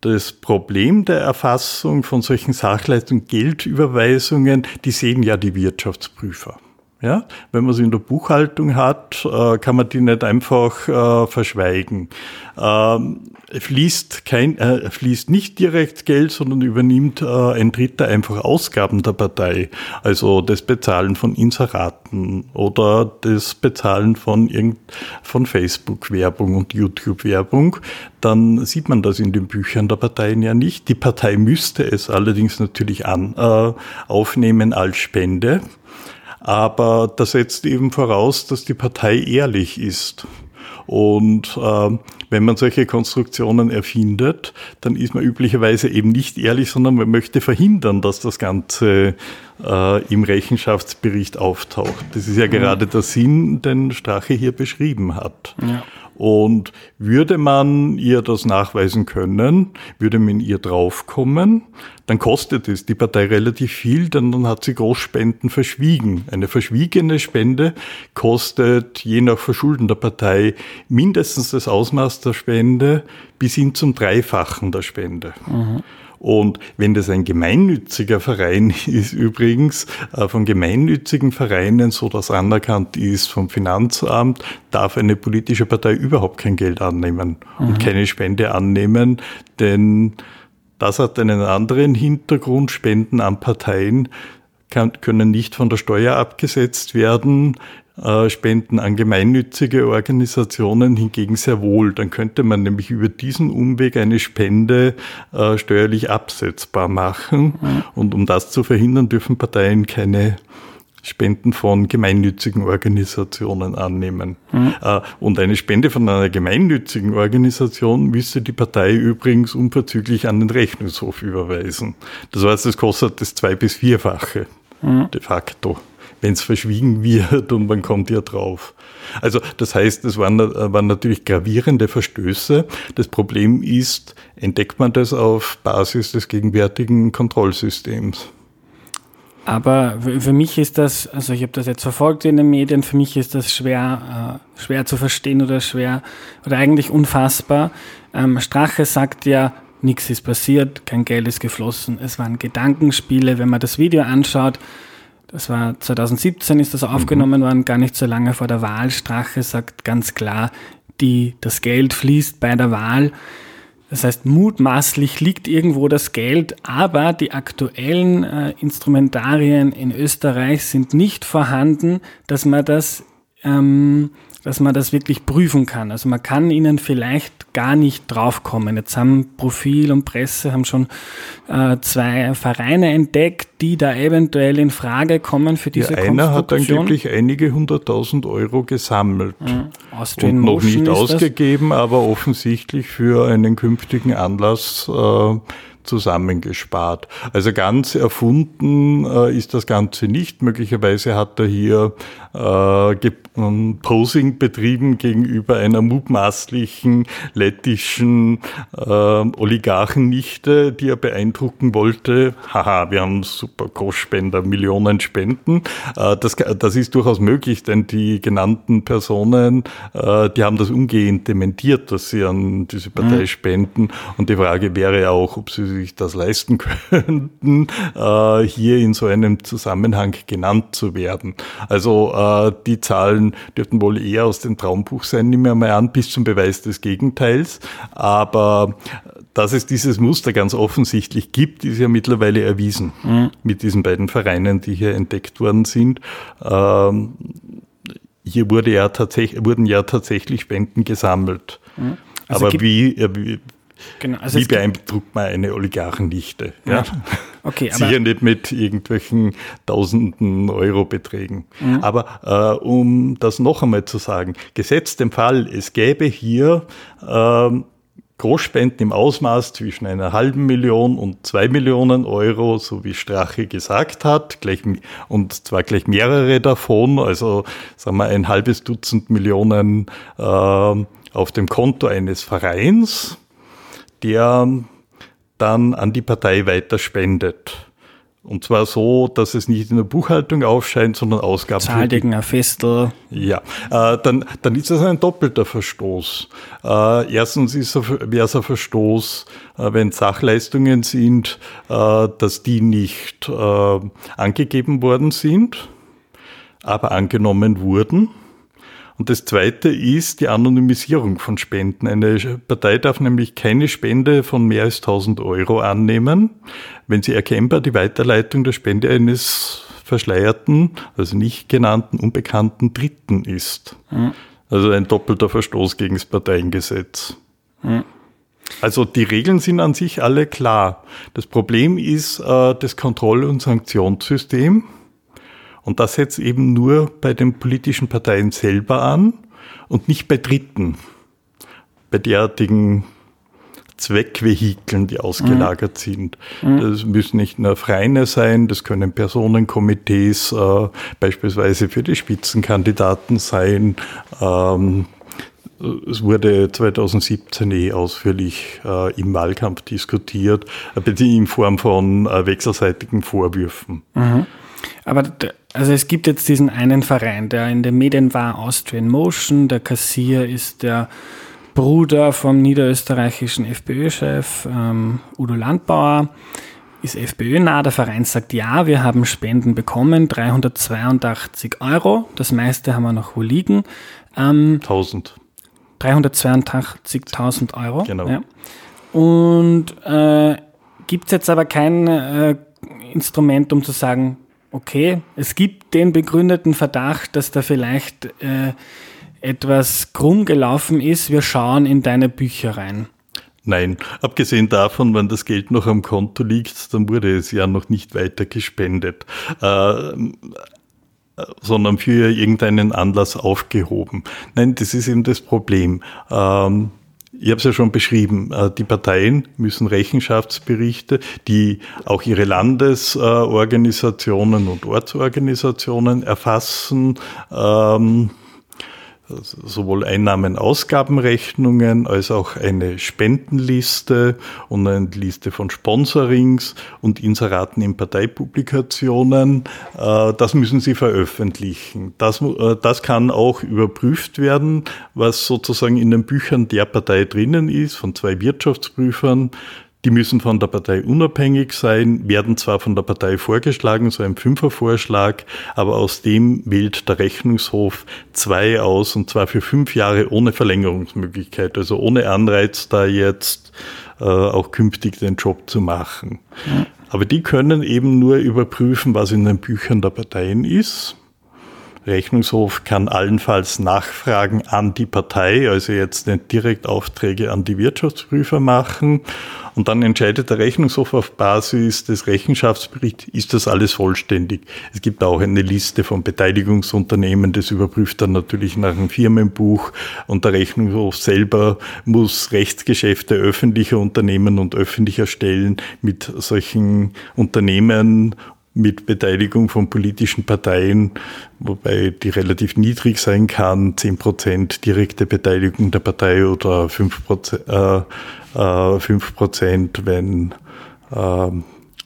das Problem der Erfassung von solchen Sachleistungen, Geldüberweisungen, die sehen ja die Wirtschaftsprüfer. Ja, wenn man sie in der Buchhaltung hat, äh, kann man die nicht einfach äh, verschweigen. Ähm, fließt kein, äh, fließt nicht direkt Geld, sondern übernimmt ein Dritter einfach Ausgaben der Partei. Also das Bezahlen von Inseraten oder das Bezahlen von von Facebook-Werbung und YouTube-Werbung. Dann sieht man das in den Büchern der Parteien ja nicht. Die Partei müsste es allerdings natürlich an, aufnehmen als Spende. Aber das setzt eben voraus, dass die Partei ehrlich ist. Und äh, wenn man solche Konstruktionen erfindet, dann ist man üblicherweise eben nicht ehrlich, sondern man möchte verhindern, dass das Ganze äh, im Rechenschaftsbericht auftaucht. Das ist ja mhm. gerade der Sinn, den Strache hier beschrieben hat. Ja. Und würde man ihr das nachweisen können, würde man ihr draufkommen, dann kostet es die Partei relativ viel, denn dann hat sie Großspenden verschwiegen. Eine verschwiegene Spende kostet je nach Verschulden der Partei mindestens das Ausmaß der Spende bis hin zum Dreifachen der Spende. Mhm. Und wenn das ein gemeinnütziger Verein ist, übrigens äh, von gemeinnützigen Vereinen, so dass anerkannt ist vom Finanzamt, darf eine politische Partei überhaupt kein Geld annehmen mhm. und keine Spende annehmen, denn das hat einen anderen Hintergrund. Spenden an Parteien kann, können nicht von der Steuer abgesetzt werden. Äh, Spenden an gemeinnützige Organisationen hingegen sehr wohl. Dann könnte man nämlich über diesen Umweg eine Spende äh, steuerlich absetzbar machen. Mhm. Und um das zu verhindern, dürfen Parteien keine Spenden von gemeinnützigen Organisationen annehmen. Mhm. Äh, und eine Spende von einer gemeinnützigen Organisation müsste die Partei übrigens unverzüglich an den Rechnungshof überweisen. Das heißt, es kostet das zwei- bis vierfache mhm. de facto wenn es verschwiegen wird und man kommt ja drauf. Also das heißt, es waren, waren natürlich gravierende Verstöße. Das Problem ist, entdeckt man das auf Basis des gegenwärtigen Kontrollsystems. Aber für mich ist das, also ich habe das jetzt verfolgt in den Medien, für mich ist das schwer, äh, schwer zu verstehen oder schwer oder eigentlich unfassbar. Ähm, Strache sagt ja, nichts ist passiert, kein Geld ist geflossen, es waren Gedankenspiele. Wenn man das Video anschaut, das war 2017 ist das aufgenommen mhm. worden, gar nicht so lange vor der Wahl. Strache sagt ganz klar, die, das Geld fließt bei der Wahl. Das heißt, mutmaßlich liegt irgendwo das Geld, aber die aktuellen äh, Instrumentarien in Österreich sind nicht vorhanden, dass man das ähm, dass man das wirklich prüfen kann. Also man kann ihnen vielleicht gar nicht draufkommen. Jetzt haben Profil und Presse haben schon äh, zwei Vereine entdeckt, die da eventuell in Frage kommen für diese ja, einer hat angeblich einige hunderttausend Euro gesammelt mhm. und noch nicht ausgegeben, aber offensichtlich für einen künftigen Anlass äh, zusammengespart. Also ganz erfunden äh, ist das Ganze nicht. Möglicherweise hat er hier äh, Posing betrieben gegenüber einer mutmaßlichen lettischen äh, Oligarchennichte, die er beeindrucken wollte. Haha, wir haben super Großspender, Millionen Spenden. Äh, das, das ist durchaus möglich, denn die genannten Personen, äh, die haben das umgehend dementiert, dass sie an diese Partei mhm. spenden. Und die Frage wäre auch, ob sie sich das leisten könnten, äh, hier in so einem Zusammenhang genannt zu werden. Also äh, die Zahlen dürften wohl eher aus dem Traumbuch sein, nehmen wir mal an, bis zum Beweis des Gegenteils. Aber dass es dieses Muster ganz offensichtlich gibt, ist ja mittlerweile erwiesen mhm. mit diesen beiden Vereinen, die hier entdeckt worden sind. Ähm, hier wurde ja tatsächlich, wurden ja tatsächlich Spenden gesammelt. Mhm. Also Aber wie, wie, genau, also wie beeindruckt man eine Oligarchendichte? Ja. ja. Okay, Sicher nicht mit irgendwelchen tausenden Euro-Beträgen. Mhm. Aber äh, um das noch einmal zu sagen, gesetzt dem Fall, es gäbe hier ähm, Großspenden im Ausmaß zwischen einer halben Million und zwei Millionen Euro, so wie Strache gesagt hat, gleich, und zwar gleich mehrere davon, also sagen wir ein halbes Dutzend Millionen äh, auf dem Konto eines Vereins, der dann an die Partei weiter spendet. Und zwar so, dass es nicht in der Buchhaltung aufscheint, sondern Ausgaben. Zahldegen, ein Festel. Ja, äh, dann, dann ist das ein doppelter Verstoß. Äh, erstens wäre es ein Verstoß, äh, wenn Sachleistungen sind, äh, dass die nicht äh, angegeben worden sind, aber angenommen wurden. Und das Zweite ist die Anonymisierung von Spenden. Eine Partei darf nämlich keine Spende von mehr als 1000 Euro annehmen, wenn sie erkennbar die Weiterleitung der Spende eines verschleierten, also nicht genannten, unbekannten Dritten ist. Mhm. Also ein doppelter Verstoß gegen das Parteiengesetz. Mhm. Also die Regeln sind an sich alle klar. Das Problem ist äh, das Kontroll- und Sanktionssystem. Und das setzt eben nur bei den politischen Parteien selber an und nicht bei Dritten, bei derartigen Zweckvehikeln, die ausgelagert mhm. sind. Das müssen nicht nur Vereine sein, das können Personenkomitees äh, beispielsweise für die Spitzenkandidaten sein. Ähm, es wurde 2017 eh ausführlich äh, im Wahlkampf diskutiert, in Form von äh, wechselseitigen Vorwürfen. Mhm. Aber also es gibt jetzt diesen einen Verein, der in den Medien war, Austrian Motion. Der Kassier ist der Bruder vom niederösterreichischen FPÖ-Chef ähm, Udo Landbauer. Ist FPÖ nah? Der Verein sagt ja, wir haben Spenden bekommen, 382 Euro. Das meiste haben wir noch wo liegen. Ähm, 1000. 382.000 Euro. Genau. Ja. Und äh, gibt es jetzt aber kein äh, Instrument, um zu sagen, okay, es gibt den begründeten Verdacht, dass da vielleicht äh, etwas krumm gelaufen ist. Wir schauen in deine Bücher rein. Nein, abgesehen davon, wenn das Geld noch am Konto liegt, dann wurde es ja noch nicht weiter gespendet, äh, sondern für irgendeinen Anlass aufgehoben. Nein, das ist eben das Problem. Ähm, ich habe es ja schon beschrieben, äh, die Parteien müssen Rechenschaftsberichte, die auch ihre Landesorganisationen und Ortsorganisationen erfassen, ähm, sowohl Einnahmen-Ausgabenrechnungen als auch eine Spendenliste und eine Liste von Sponsorings und Inseraten in Parteipublikationen. Äh, das müssen sie veröffentlichen. Das, äh, das kann auch überprüft werden, was sozusagen in den Büchern der Partei drinnen ist, von zwei Wirtschaftsprüfern, die müssen von der Partei unabhängig sein, werden zwar von der Partei vorgeschlagen, so ein Fünfervorschlag, aber aus dem wählt der Rechnungshof zwei aus und zwar für fünf Jahre ohne Verlängerungsmöglichkeit, also ohne Anreiz, da jetzt äh, auch künftig den Job zu machen. Aber die können eben nur überprüfen, was in den Büchern der Parteien ist. Rechnungshof kann allenfalls Nachfragen an die Partei, also jetzt nicht direkt Aufträge an die Wirtschaftsprüfer machen und dann entscheidet der Rechnungshof auf Basis des Rechenschaftsberichts, ist das alles vollständig. Es gibt auch eine Liste von Beteiligungsunternehmen, das überprüft dann natürlich nach einem Firmenbuch und der Rechnungshof selber muss Rechtsgeschäfte öffentlicher Unternehmen und öffentlicher Stellen mit solchen Unternehmen mit Beteiligung von politischen Parteien, wobei die relativ niedrig sein kann, zehn Prozent direkte Beteiligung der Partei oder fünf Prozent, äh, äh, 5 Prozent, wenn äh,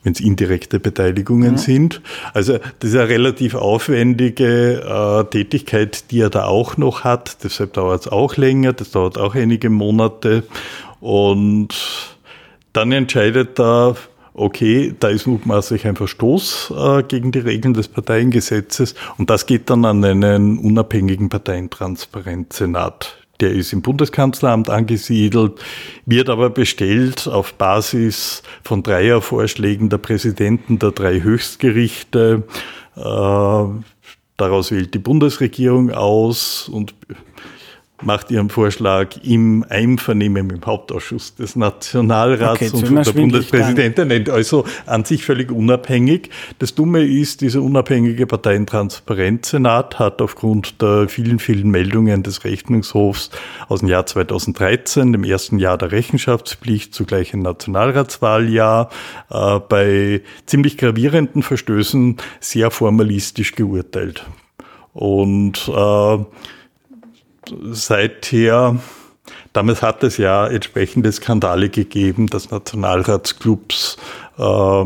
wenn es indirekte Beteiligungen mhm. sind. Also das ist eine relativ aufwendige äh, Tätigkeit, die er da auch noch hat. Deshalb dauert es auch länger, das dauert auch einige Monate. Und dann entscheidet er, okay, da ist mutmaßlich ein Verstoß äh, gegen die Regeln des Parteiengesetzes und das geht dann an einen unabhängigen Parteientransparenzsenat. Der ist im Bundeskanzleramt angesiedelt, wird aber bestellt auf Basis von Dreiervorschlägen der Präsidenten der drei Höchstgerichte. Äh, daraus wählt die Bundesregierung aus und macht ihren Vorschlag im Einvernehmen im Hauptausschuss des Nationalrats okay, und der Bundespräsident nennt also an sich völlig unabhängig. Das Dumme ist, dieser unabhängige Parteientransparenzsenat hat aufgrund der vielen, vielen Meldungen des Rechnungshofs aus dem Jahr 2013, dem ersten Jahr der Rechenschaftspflicht, zugleich ein Nationalratswahljahr, äh, bei ziemlich gravierenden Verstößen sehr formalistisch geurteilt. Und äh, seither, damals hat es ja entsprechende Skandale gegeben, dass Nationalratsclubs äh,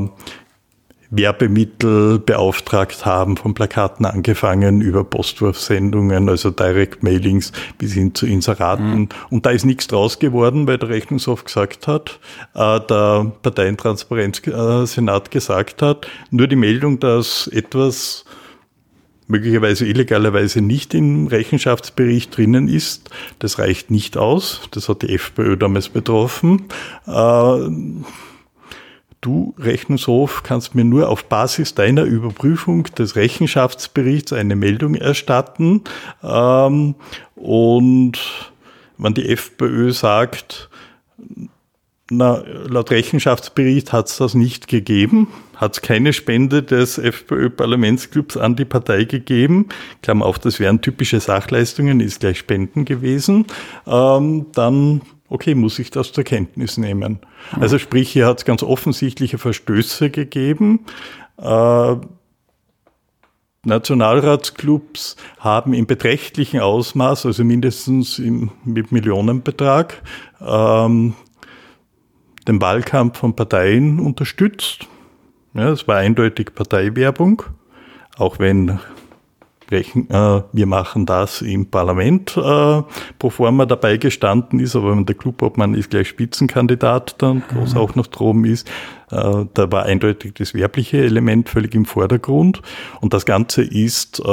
Werbemittel beauftragt haben, von Plakaten angefangen über Postwurfsendungen, also Direct Mailings bis hin zu Inseraten. Mhm. Und da ist nichts draus geworden, weil der Rechnungshof gesagt hat, äh, der Parteientransparenzsenat gesagt hat, nur die Meldung, dass etwas möglicherweise illegalerweise nicht im Rechenschaftsbericht drinnen ist. Das reicht nicht aus. Das hat die FPÖ damals betroffen. Äh, du, Rechnungshof, kannst mir nur auf Basis deiner Überprüfung des Rechenschaftsberichts eine Meldung erstatten. Ähm, und wenn die FPÖ sagt, na, laut Rechenschaftsbericht hat es das nicht gegeben, hat es keine Spende des FPÖ-Parlamentsclubs an die Partei gegeben. Klammer auf, das wären typische Sachleistungen, ist gleich Spenden gewesen. Ähm, dann, okay, muss ich das zur Kenntnis nehmen. Mhm. Also sprich, hier hat es ganz offensichtliche Verstöße gegeben. Äh, Nationalratsclubs haben im beträchtlichen Ausmaß, also mindestens im, mit Millionenbetrag, ähm, den Wahlkampf von Parteien unterstützt. Ja, es war eindeutig Parteiwerbung, auch wenn äh, wir machen das im Parlament, äh, pro forma dabei gestanden ist, aber wenn der Clubobmann ist gleich Spitzenkandidat, dann groß mhm. auch noch droben ist, da war eindeutig das werbliche Element völlig im Vordergrund. Und das Ganze ist äh,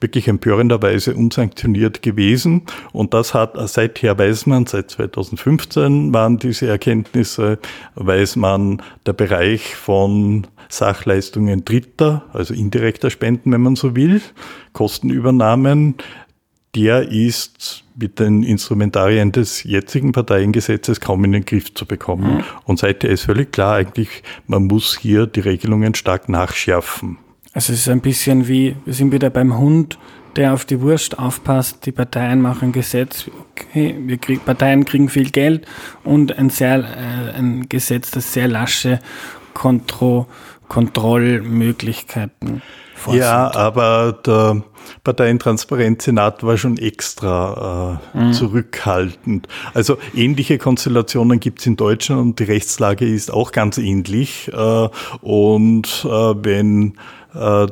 wirklich empörenderweise unsanktioniert gewesen. Und das hat, seither weiß man, seit 2015 waren diese Erkenntnisse, weiß man, der Bereich von Sachleistungen Dritter, also indirekter Spenden, wenn man so will, Kostenübernahmen, der ist mit den Instrumentarien des jetzigen Parteiengesetzes kaum in den Griff zu bekommen. Mhm. Und seither ist völlig klar eigentlich, man muss hier die Regelungen stark nachschärfen. Also es ist ein bisschen wie, wir sind wieder beim Hund, der auf die Wurst aufpasst, die Parteien machen Gesetz, okay, wir krieg, Parteien kriegen viel Geld und ein sehr äh, ein Gesetz, das sehr lasche Kontro Kontrollmöglichkeiten vorsieht. Ja, aber der Parteientransparenzsenat war schon extra äh, mhm. zurückhaltend. Also ähnliche Konstellationen gibt es in Deutschland und die Rechtslage ist auch ganz ähnlich. Äh, und äh, wenn äh,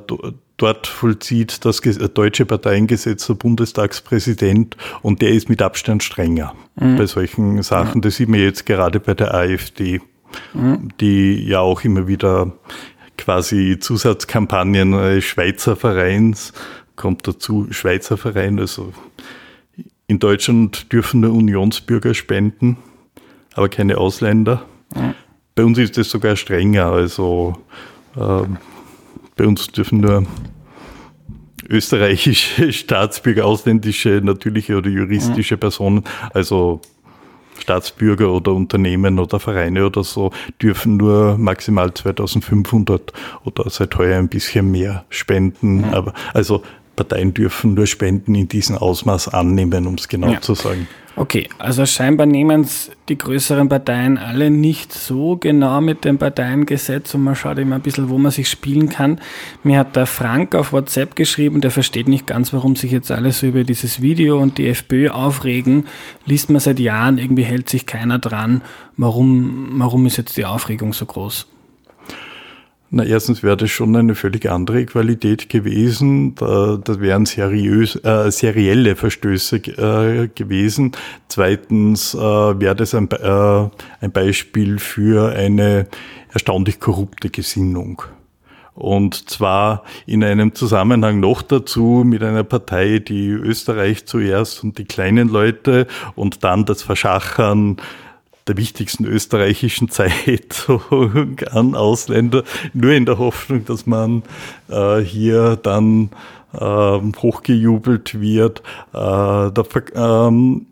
dort vollzieht das deutsche Parteiengesetz der Bundestagspräsident und der ist mit Abstand strenger mhm. bei solchen Sachen. Das sieht man jetzt gerade bei der AfD die ja auch immer wieder quasi Zusatzkampagnen äh, Schweizer Vereins, kommt dazu Schweizer Verein, also in Deutschland dürfen nur Unionsbürger spenden, aber keine Ausländer. Mhm. Bei uns ist es sogar strenger, also äh, bei uns dürfen nur österreichische Staatsbürger, ausländische, natürliche oder juristische Personen, also Staatsbürger oder Unternehmen oder Vereine oder so dürfen nur maximal 2500 oder seit heuer ein bisschen mehr spenden. Mhm. Aber also Parteien dürfen nur Spenden in diesem Ausmaß annehmen, um es genau ja. zu sagen. Okay, also scheinbar nehmen es die größeren Parteien alle nicht so genau mit dem Parteiengesetz und man schaut immer ein bisschen, wo man sich spielen kann. Mir hat der Frank auf WhatsApp geschrieben, der versteht nicht ganz, warum sich jetzt alle so über dieses Video und die FPÖ aufregen. Liest man seit Jahren, irgendwie hält sich keiner dran. Warum, warum ist jetzt die Aufregung so groß? Na, erstens wäre das schon eine völlig andere Qualität gewesen. Da, das wären seriös, äh, serielle Verstöße äh, gewesen. Zweitens äh, wäre das ein, äh, ein Beispiel für eine erstaunlich korrupte Gesinnung. Und zwar in einem Zusammenhang noch dazu mit einer Partei, die Österreich zuerst und die kleinen Leute und dann das Verschachern der wichtigsten österreichischen Zeitung an Ausländer, nur in der Hoffnung, dass man äh, hier dann ähm, hochgejubelt wird. Äh, der, ähm,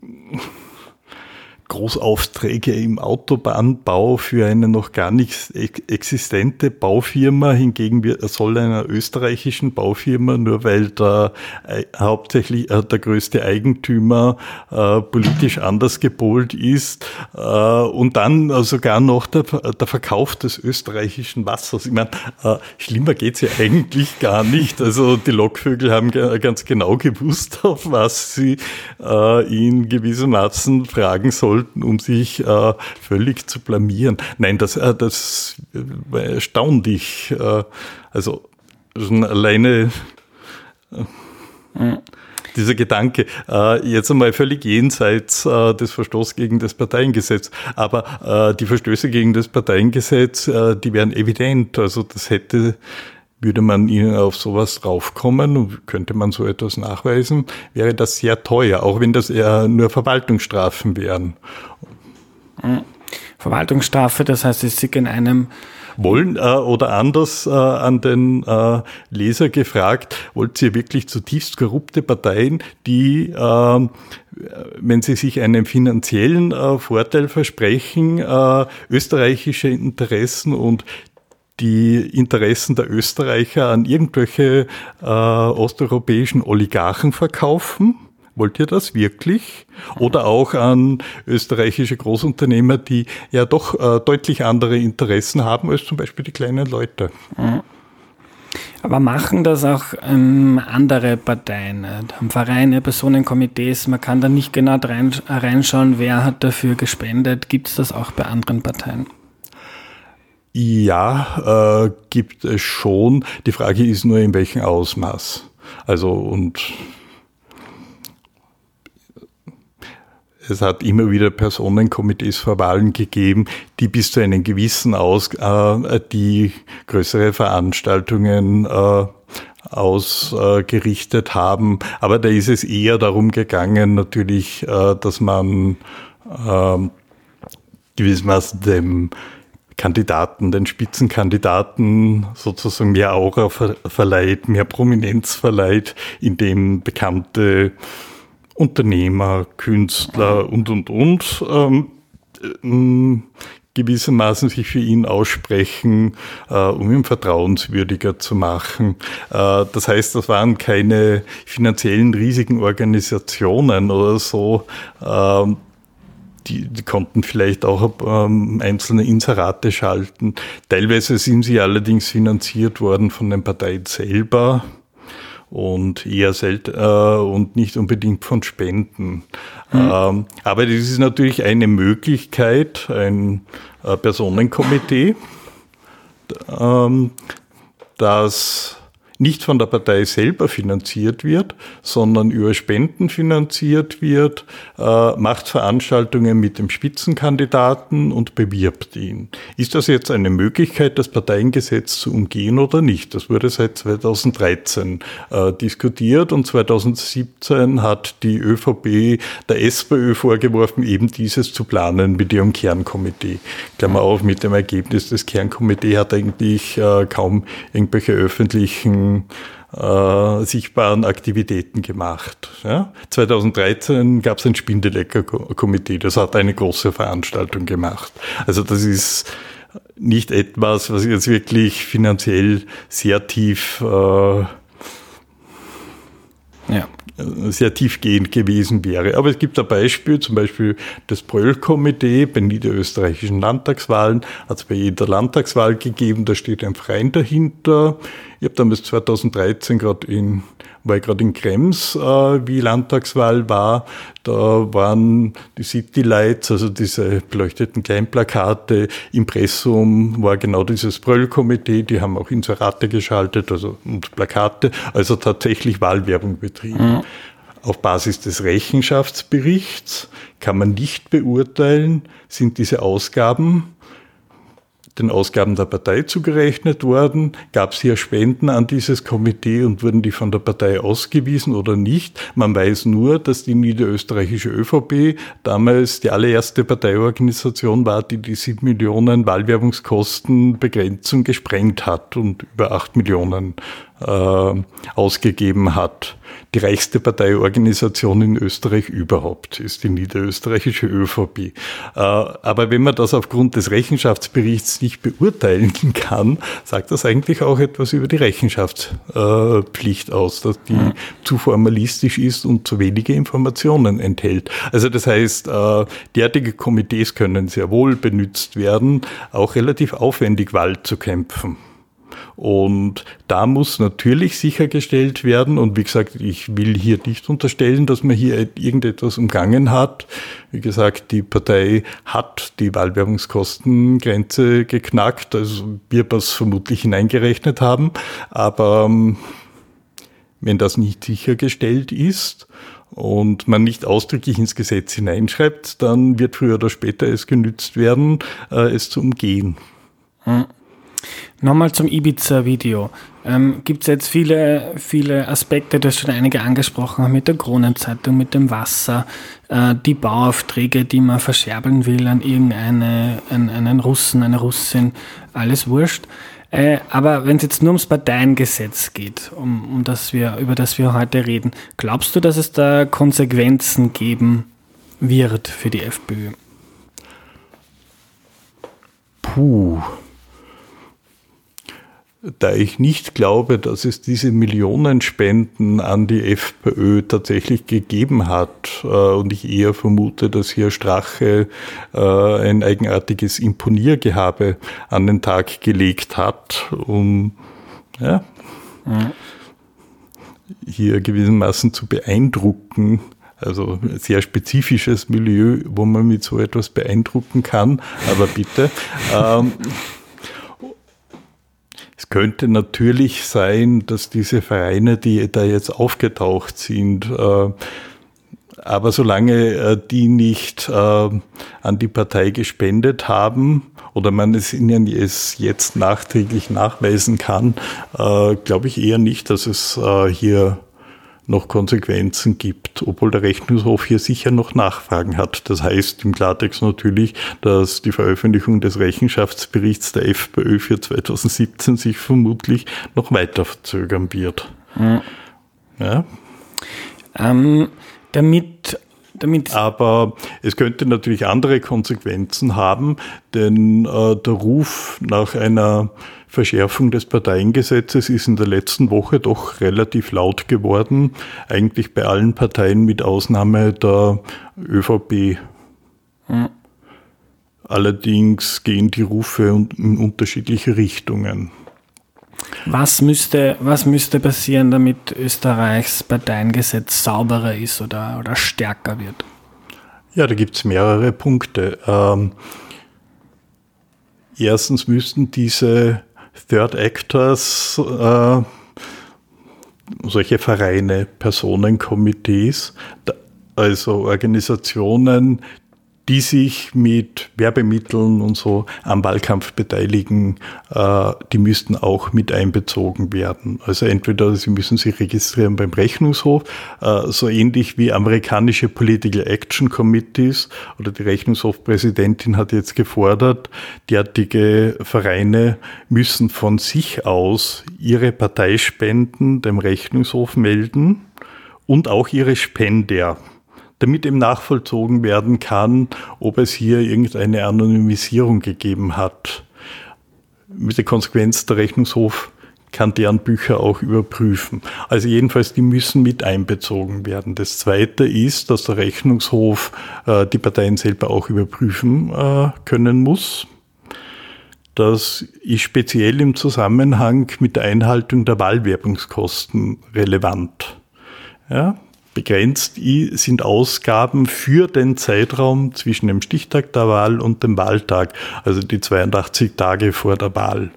Großaufträge im Autobahnbau für eine noch gar nicht existente Baufirma. Hingegen soll einer österreichischen Baufirma, nur weil da äh, hauptsächlich äh, der größte Eigentümer äh, politisch anders gepolt ist äh, und dann sogar noch der, der, Verkauf des österreichischen Wassers. Ich meine, äh, schlimmer geht's ja eigentlich gar nicht. Also die Lockvögel haben ganz genau gewusst, auf was sie äh, ihn gewissermaßen fragen sollten sollten, um sich äh, völlig zu blamieren. Nein, das, äh, das war erstaunlich. Äh, also schon alleine äh, dieser Gedanke, äh, jetzt einmal völlig jenseits äh, des Verstoßes gegen das Parteiengesetz. Aber die Verstöße gegen das Parteiengesetz, die wären evident. Also das hätte würde man ihnen auf sowas draufkommen und könnte man so etwas nachweisen, wäre das sehr teuer, auch wenn das eher nur Verwaltungsstrafen wären. Hm. Verwaltungsstrafe, das heißt, es sind in einem wollen äh, oder anders äh, an den äh, Leser gefragt, wollt ihr wirklich zutiefst korrupte Parteien, die, äh, wenn sie sich einen finanziellen äh, Vorteil versprechen, äh, österreichische Interessen und die Interessen der Österreicher an irgendwelche äh, osteuropäischen Oligarchen verkaufen? Wollt ihr das wirklich? Oder auch an österreichische Großunternehmer, die ja doch äh, deutlich andere Interessen haben als zum Beispiel die kleinen Leute. Aber machen das auch ähm, andere Parteien, äh, Vereine, Personenkomitees? Man kann da nicht genau reinschauen, wer hat dafür gespendet. Gibt es das auch bei anderen Parteien? Ja, äh, gibt es schon. Die Frage ist nur, in welchem Ausmaß. Also und es hat immer wieder Personenkomitees vor Wahlen gegeben, die bis zu einem gewissen Aus, äh, die größere Veranstaltungen äh, ausgerichtet äh, haben. Aber da ist es eher darum gegangen, natürlich, äh, dass man äh, gewissermaßen dem Kandidaten, den Spitzenkandidaten sozusagen mehr Aura verleiht, mehr Prominenz verleiht, indem bekannte Unternehmer, Künstler und, und, und ähm, ähm, gewissermaßen sich für ihn aussprechen, äh, um ihn vertrauenswürdiger zu machen. Äh, das heißt, das waren keine finanziellen riesigen Organisationen oder so, äh, die, die konnten vielleicht auch ähm, einzelne Inserate schalten. Teilweise sind sie allerdings finanziert worden von den Parteien selber und eher selten äh, und nicht unbedingt von Spenden. Mhm. Ähm, aber das ist natürlich eine Möglichkeit, ein äh, Personenkomitee, ähm, das nicht von der Partei selber finanziert wird, sondern über Spenden finanziert wird, äh, macht Veranstaltungen mit dem Spitzenkandidaten und bewirbt ihn. Ist das jetzt eine Möglichkeit, das Parteiengesetz zu umgehen oder nicht? Das wurde seit 2013 äh, diskutiert und 2017 hat die ÖVP der SPÖ vorgeworfen, eben dieses zu planen mit ihrem Kernkomitee. Klammer auf, mit dem Ergebnis, das Kernkomitee hat eigentlich äh, kaum irgendwelche öffentlichen äh, sichtbaren Aktivitäten gemacht. Ja? 2013 gab es ein Spindelecker-Komitee, das hat eine große Veranstaltung gemacht. Also das ist nicht etwas, was jetzt wirklich finanziell sehr tief äh, ja sehr tiefgehend gewesen wäre. Aber es gibt ein Beispiel, zum Beispiel das Bröll-Komitee bei niederösterreichischen Landtagswahlen, hat es bei jeder Landtagswahl gegeben, da steht ein Verein dahinter, Ich habe damals 2013 gerade in, war ich gerade in Krems, äh, wie Landtagswahl war. Da waren die City Lights, also diese beleuchteten Kleinplakate. Impressum war genau dieses Bröllkomitee, die haben auch Inserate geschaltet also, und Plakate, also tatsächlich Wahlwerbung betrieben. Mhm. Auf Basis des Rechenschaftsberichts kann man nicht beurteilen, sind diese Ausgaben den Ausgaben der Partei zugerechnet worden? Gab es hier Spenden an dieses Komitee und wurden die von der Partei ausgewiesen oder nicht? Man weiß nur, dass die niederösterreichische ÖVP damals die allererste Parteiorganisation war, die die 7 Millionen Wahlwerbungskostenbegrenzung gesprengt hat und über 8 Millionen ausgegeben hat. Die reichste Parteiorganisation in Österreich überhaupt ist die niederösterreichische ÖVP. Äh, aber wenn man das aufgrund des Rechenschaftsberichts nicht beurteilen kann, sagt das eigentlich auch etwas über die Rechenschaftspflicht aus, dass die mhm. zu formalistisch ist und zu wenige Informationen enthält. Also das heißt, äh, derartige Komitees können sehr wohl benutzt werden, auch relativ aufwendig Wald zu kämpfen. Und da muss natürlich sichergestellt werden, und wie gesagt, ich will hier nicht unterstellen, dass man hier irgendetwas umgangen hat. Wie gesagt, die Partei hat die Wahlwerbungskostengrenze geknackt, also wir das vermutlich hineingerechnet haben. Aber ähm, wenn das nicht sichergestellt ist und man nicht ausdrücklich ins Gesetz hineinschreibt, dann wird früher oder später es genützt werden, äh, es zu umgehen. Hm. Nochmal zum Ibiza-Video. Ähm, Gibt es jetzt viele, viele Aspekte, das schon einige angesprochen haben, mit der Kronenzeitung, mit dem Wasser, äh, die Bauaufträge, die man verscherbeln will an irgendeinen einen Russen, eine Russin, alles wurscht. Äh, aber wenn es jetzt nur ums Parteiengesetz geht, um, um das wir, über das wir heute reden, glaubst du, dass es da Konsequenzen geben wird für die FPÖ? Puh da ich nicht glaube, dass es diese Millionenspenden an die FPÖ tatsächlich gegeben hat äh, und ich eher vermute, dass hier Strache äh, ein eigenartiges Imponiergehabe an den Tag gelegt hat, um ja, mhm. hier gewissermaßen zu beeindrucken, also sehr spezifisches Milieu, wo man mit so etwas beeindrucken kann, aber bitte. Ähm, es könnte natürlich sein, dass diese Vereine, die da jetzt aufgetaucht sind, äh, aber solange äh, die nicht äh, an die Partei gespendet haben oder man es ihnen jetzt nachträglich nachweisen kann, glaube ich eher nicht, dass es hier noch Konsequenzen gibt, obwohl der Rechnungshof hier sicher noch Nachfragen hat. Das heißt im Klartext natürlich, dass die Veröffentlichung des Rechenschaftsberichts der FPÖ für 2017 sich vermutlich noch weiter verzögern wird. Mhm. Ja. Ähm, damit damit Aber es könnte natürlich andere Konsequenzen haben, denn äh, der Ruf nach einer Verschärfung des Parteiengesetzes ist in der letzten Woche doch relativ laut geworden, eigentlich bei allen Parteien mit Ausnahme der ÖVP. Mhm. Allerdings gehen die Rufe in unterschiedliche Richtungen. Was müsste, was müsste passieren, damit Österreichs Parteiengesetz sauberer ist oder, oder stärker wird? Ja, da gibt es mehrere Punkte. Ähm, erstens müssten diese Third Actors, äh, solche Vereine, Personenkomitees, also Organisationen, die sich mit Werbemitteln und so am Wahlkampf beteiligen, äh, die müssten auch mit einbezogen werden. Also entweder sie müssen sich registrieren beim Rechnungshof, äh, so ähnlich wie amerikanische Political Action Committees oder die Rechnungshofpräsidentin hat jetzt gefordert, derartige Vereine müssen von sich aus ihre Parteispenden dem Rechnungshof melden und auch ihre Spender damit eben nachvollzogen werden kann, ob es hier irgendeine Anonymisierung gegeben hat. Mit der Konsequenz, der Rechnungshof kann deren Bücher auch überprüfen. Also jedenfalls, die müssen mit einbezogen werden. Das Zweite ist, dass der Rechnungshof äh, die Parteien selber auch überprüfen äh, können muss. das ist speziell im Zusammenhang mit der Einhaltung der Wahlwerbungskosten relevant. Ja, begrenzt sind Ausgaben für den Zeitraum zwischen dem Stichtag der Wahl und dem Wahltag, also die 82 Tage vor der Wahl.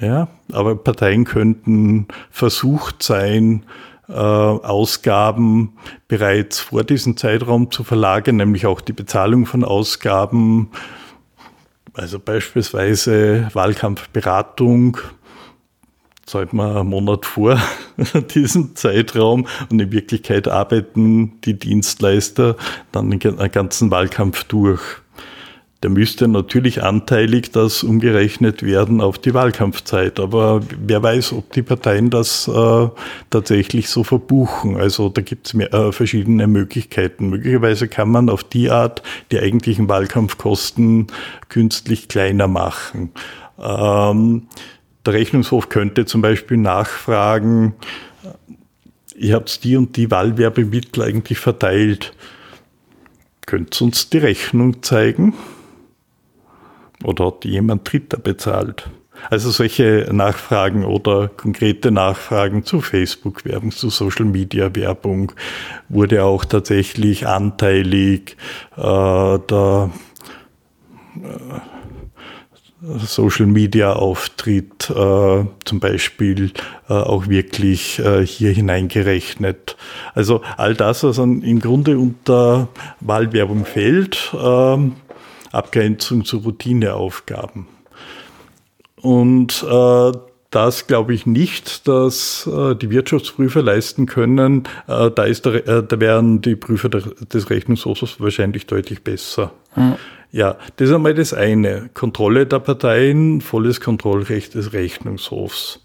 Ja, aber Parteien könnten versucht sein, äh, Ausgaben bereits vor diesem Zeitraum zu verlagern, nämlich auch die Bezahlung von Ausgaben, also beispielsweise Wahlkampfberatung, zahlt man einen Monat vor diesem Zeitraum und in Wirklichkeit arbeiten die Dienstleister dann den ganzen Wahlkampf durch. Der müsste natürlich anteilig das umgerechnet werden auf die Wahlkampfzeit. Aber wer weiß, ob die Parteien das äh, tatsächlich so verbuchen. Also da gibt es äh, verschiedene Möglichkeiten. Möglicherweise kann man auf die Art die eigentlichen Wahlkampfkosten künstlich kleiner machen. Ähm, der Rechnungshof könnte zum Beispiel nachfragen, ihr habt die und die Wahlwerbemittel eigentlich verteilt. Könnt ihr uns die Rechnung zeigen? Oder hat jemand Dritter bezahlt? Also solche Nachfragen oder konkrete Nachfragen zu Facebook-Werbung, zu Social-Media-Werbung wurde auch tatsächlich anteilig äh, der äh, Social-Media-Auftritt äh, zum Beispiel äh, auch wirklich äh, hier hineingerechnet. Also all das, was dann im Grunde unter Wahlwerbung fällt, ähm, Abgrenzung zu Routineaufgaben. Und äh, das glaube ich nicht, dass äh, die Wirtschaftsprüfer leisten können. Äh, da, ist der, äh, da wären die Prüfer der, des Rechnungshofs wahrscheinlich deutlich besser. Mhm. Ja, das ist einmal das eine. Kontrolle der Parteien, volles Kontrollrecht des Rechnungshofs.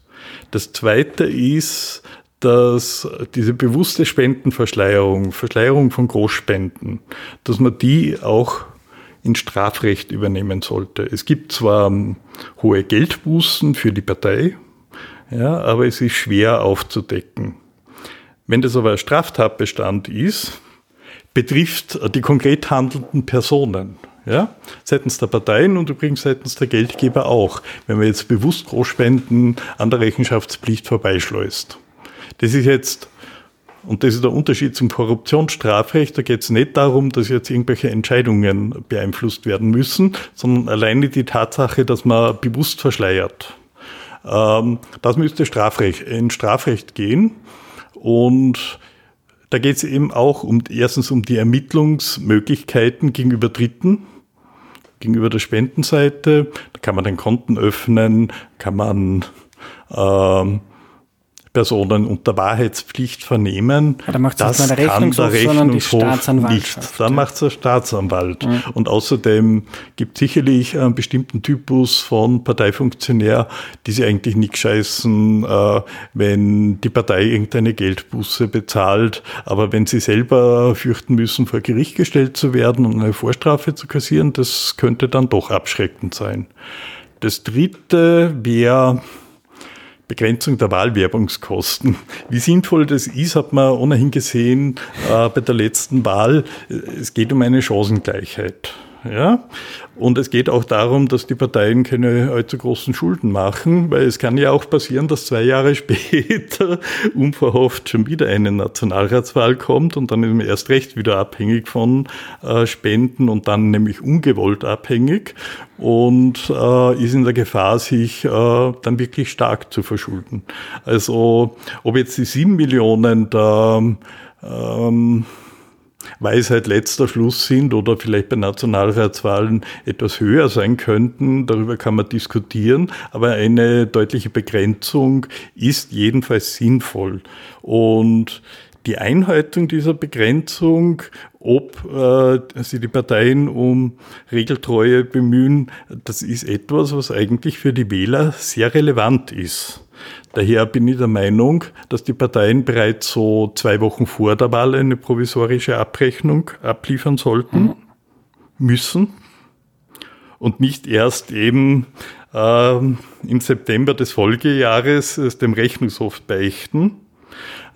Das zweite ist, dass diese bewusste Spendenverschleierung, Verschleierung von Großspenden, dass man die auch ins Strafrecht übernehmen sollte. Es gibt zwar ähm, hohe Geldbußen für die Partei, ja, aber es ist schwer aufzudecken. Wenn das aber ein Straftatbestand ist, betrifft die konkret handelnden Personen. Ja, seitens der Parteien und übrigens seitens der Geldgeber auch, wenn man jetzt bewusst Großspenden an der Rechenschaftspflicht vorbeischleust. Das ist jetzt und das ist der Unterschied zum Korruptionsstrafrecht. Da geht es nicht darum, dass jetzt irgendwelche Entscheidungen beeinflusst werden müssen, sondern alleine die Tatsache, dass man bewusst verschleiert. Ähm, das müsste Strafrecht, in Strafrecht gehen. Und da geht es eben auch um erstens um die Ermittlungsmöglichkeiten gegenüber Dritten, gegenüber der Spendenseite. Da kann man den Konten öffnen, kann man ähm, Personen unter Wahrheitspflicht vernehmen. Ja, da macht das nicht der Rechnungshof, der Rechnungshof nicht. Dann macht es der Staatsanwalt. Ja. Und außerdem gibt es sicherlich einen bestimmten Typus von Parteifunktionär, die sich eigentlich nicht scheißen, äh, wenn die Partei irgendeine Geldbuße bezahlt. Aber wenn sie selber fürchten müssen, vor Gericht gestellt zu werden und eine Vorstrafe zu kassieren, das könnte dann doch abschreckend sein. Das dritte wäre, Begrenzung der Wahlwerbungskosten. Wie sinnvoll das ist, hat man ohnehin gesehen äh, bei der letzten Wahl. Es geht um eine Chancengleichheit. Ja? Und es geht auch darum, dass die Parteien keine allzu großen Schulden machen, weil es kann ja auch passieren, dass zwei Jahre später unverhofft schon wieder eine Nationalratswahl kommt und dann man erst recht wieder abhängig von äh, Spenden und dann nämlich ungewollt abhängig und äh, ist in der Gefahr, sich äh, dann wirklich stark zu verschulden. Also ob jetzt die sieben Millionen da ähm, Weisheit letzter Schluss sind oder vielleicht bei Nationalratswahlen etwas höher sein könnten. Darüber kann man diskutieren, aber eine deutliche Begrenzung ist jedenfalls sinnvoll. Und die Einhaltung dieser Begrenzung, ob äh, sie die Parteien um Regeltreue bemühen, das ist etwas, was eigentlich für die Wähler sehr relevant ist. Daher bin ich der Meinung, dass die Parteien bereits so zwei Wochen vor der Wahl eine provisorische Abrechnung abliefern sollten, mhm. müssen und nicht erst eben äh, im September des Folgejahres es dem Rechnungshof beichten,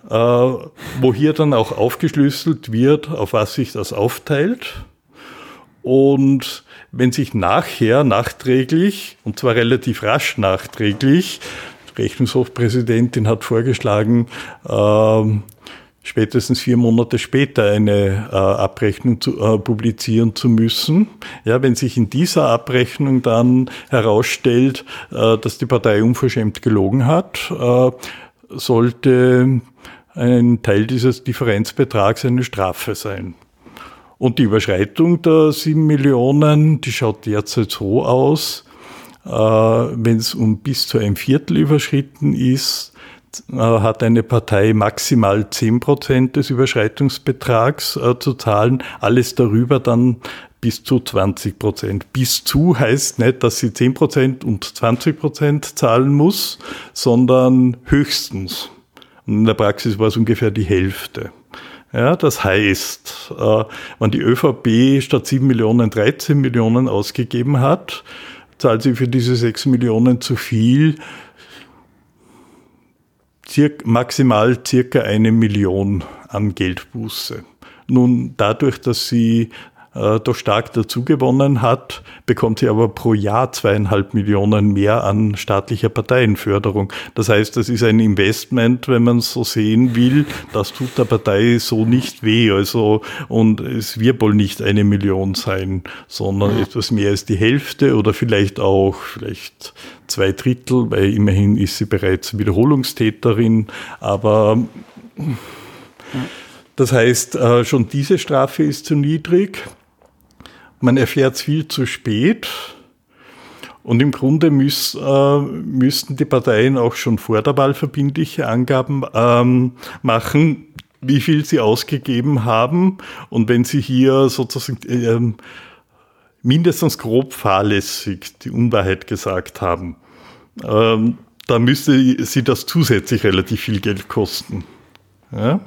äh, wo hier dann auch aufgeschlüsselt wird, auf was sich das aufteilt Und wenn sich nachher, nachträglich, und zwar relativ rasch nachträglich, Rechnungshofpräsidentin hat vorgeschlagen, ähm, spätestens vier Monate später eine äh, Abrechnung zu, äh, publizieren zu müssen. Ja, wenn sich in dieser Abrechnung dann herausstellt, äh, dass die Partei unverschämt gelogen hat, äh, sollte ein Teil dieses Differenzbetrags eine Strafe sein. Und die Überschreitung der sieben Millionen, die schaut derzeit so aus, wenn es um bis zu ein Viertel überschritten ist, äh, hat eine Partei maximal zehn Prozent des Überschreitungsbetrags äh, zu zahlen, alles darüber dann bis zu 20 Prozent. Bis zu heißt nicht, dass sie 10 Prozent und 20 Prozent zahlen muss, sondern höchstens. Und in der Praxis war es ungefähr die Hälfte. Ja, das heißt, äh, wenn die ÖVP statt 7 Millionen 13 Millionen ausgegeben hat, zahlt sie für diese 6 Millionen zu viel, circa, maximal circa eine Million an Geldbuße. Nun, dadurch, dass sie äh, doch stark dazugewonnen hat, bekommt sie aber pro Jahr zweieinhalb Millionen mehr an staatlicher Parteienförderung. Das heißt, das ist ein Investment, wenn man es so sehen will. Das tut der Partei so nicht weh. Also, und es wird wohl nicht eine Million sein, sondern etwas mehr als die Hälfte oder vielleicht auch, vielleicht zwei Drittel, weil immerhin ist sie bereits Wiederholungstäterin. Aber, das heißt, äh, schon diese Strafe ist zu niedrig. Man erfährt es viel zu spät. Und im Grunde müß, äh, müssten die Parteien auch schon vor der Wahl verbindliche Angaben ähm, machen, wie viel sie ausgegeben haben. Und wenn sie hier sozusagen äh, mindestens grob fahrlässig die Unwahrheit gesagt haben, ähm, dann müsste sie das zusätzlich relativ viel Geld kosten. Ja?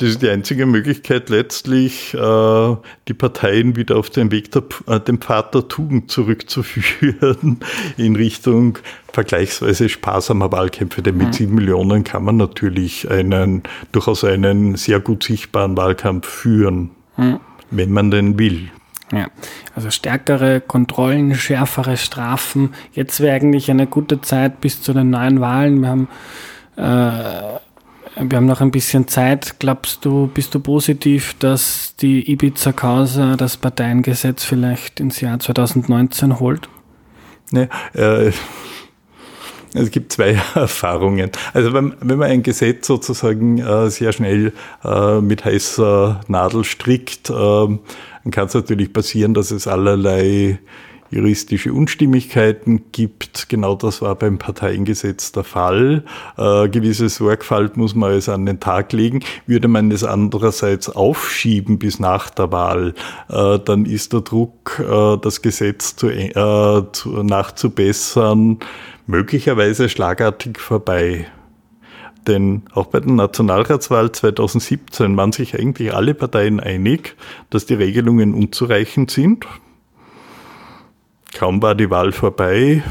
Das ist die einzige Möglichkeit, letztlich äh, die Parteien wieder auf den Weg der, äh, den Pfad der Tugend zurückzuführen in Richtung vergleichsweise sparsamer Wahlkämpfe. Denn mit mhm. sieben Millionen kann man natürlich einen durchaus einen sehr gut sichtbaren Wahlkampf führen, mhm. wenn man den will. Ja, also stärkere Kontrollen, schärfere Strafen. Jetzt wäre eigentlich eine gute Zeit bis zu den neuen Wahlen. Wir haben äh, wir haben noch ein bisschen Zeit. Glaubst du, bist du positiv, dass die Ibiza-Causa das Parteiengesetz vielleicht ins Jahr 2019 holt? Nee, äh, es gibt zwei Erfahrungen. Also wenn, wenn man ein Gesetz sozusagen äh, sehr schnell äh, mit heißer Nadel strickt, äh, dann kann es natürlich passieren, dass es allerlei juristische Unstimmigkeiten gibt. Genau das war beim Parteiengesetz der Fall. Äh, gewisse Sorgfalt muss man also an den Tag legen. Würde man es andererseits aufschieben bis nach der Wahl, äh, dann ist der Druck, äh, das Gesetz zu, äh, zu, nachzubessern, möglicherweise schlagartig vorbei. Denn auch bei der Nationalratswahl 2017 waren sich eigentlich alle Parteien einig, dass die Regelungen unzureichend sind. Kaum war die Wahl vorbei,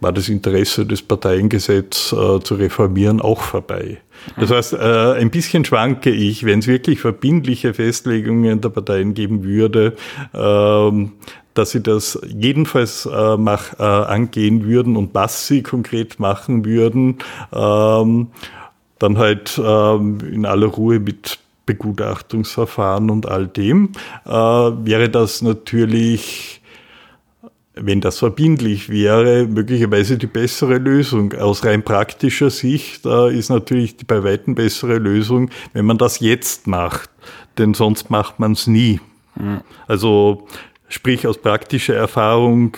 war das Interesse des Parteiengesetzes äh, zu reformieren auch vorbei. Das heißt, äh, ein bisschen schwanke ich, wenn es wirklich verbindliche Festlegungen der Parteien geben würde, äh, dass sie das jedenfalls äh, mach, äh, angehen würden und was sie konkret machen würden, ähm, dann halt ähm, in aller Ruhe mit Begutachtungsverfahren und all dem, äh, wäre das natürlich, wenn das verbindlich wäre, möglicherweise die bessere Lösung. Aus rein praktischer Sicht äh, ist natürlich die bei weitem bessere Lösung, wenn man das jetzt macht, denn sonst macht man es nie. Mhm. Also sprich aus praktischer Erfahrung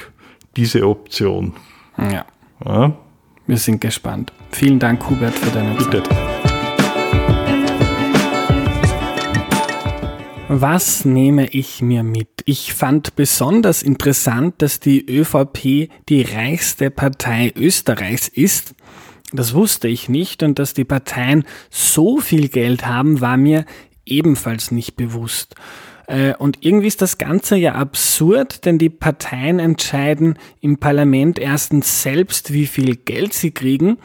diese Option. Ja. ja. Wir sind gespannt. Vielen Dank, Hubert, für deine Bitte. Zeit. Was nehme ich mir mit? Ich fand besonders interessant, dass die ÖVP die reichste Partei Österreichs ist. Das wusste ich nicht und dass die Parteien so viel Geld haben, war mir ebenfalls nicht bewusst. Äh, und irgendwie ist das Ganze ja absurd, denn die Parteien entscheiden im Parlament erstens selbst, wie viel Geld sie kriegen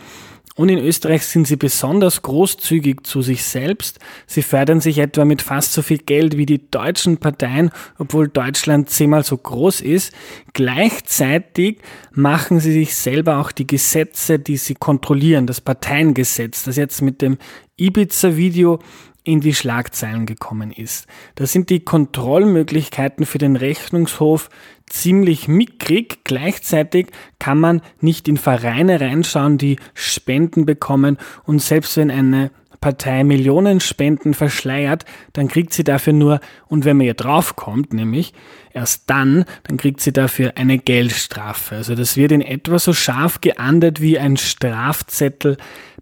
Und in Österreich sind sie besonders großzügig zu sich selbst. Sie fördern sich etwa mit fast so viel Geld wie die deutschen Parteien, obwohl Deutschland zehnmal so groß ist. Gleichzeitig machen sie sich selber auch die Gesetze, die sie kontrollieren, das Parteiengesetz, das jetzt mit dem Ibiza-Video in die Schlagzeilen gekommen ist. Da sind die Kontrollmöglichkeiten für den Rechnungshof ziemlich mickrig. Gleichzeitig kann man nicht in Vereine reinschauen, die Spenden bekommen und selbst wenn eine Partei Millionen Spenden verschleiert, dann kriegt sie dafür nur, und wenn man ihr draufkommt, nämlich erst dann, dann kriegt sie dafür eine Geldstrafe. Also das wird in etwa so scharf geahndet wie ein Strafzettel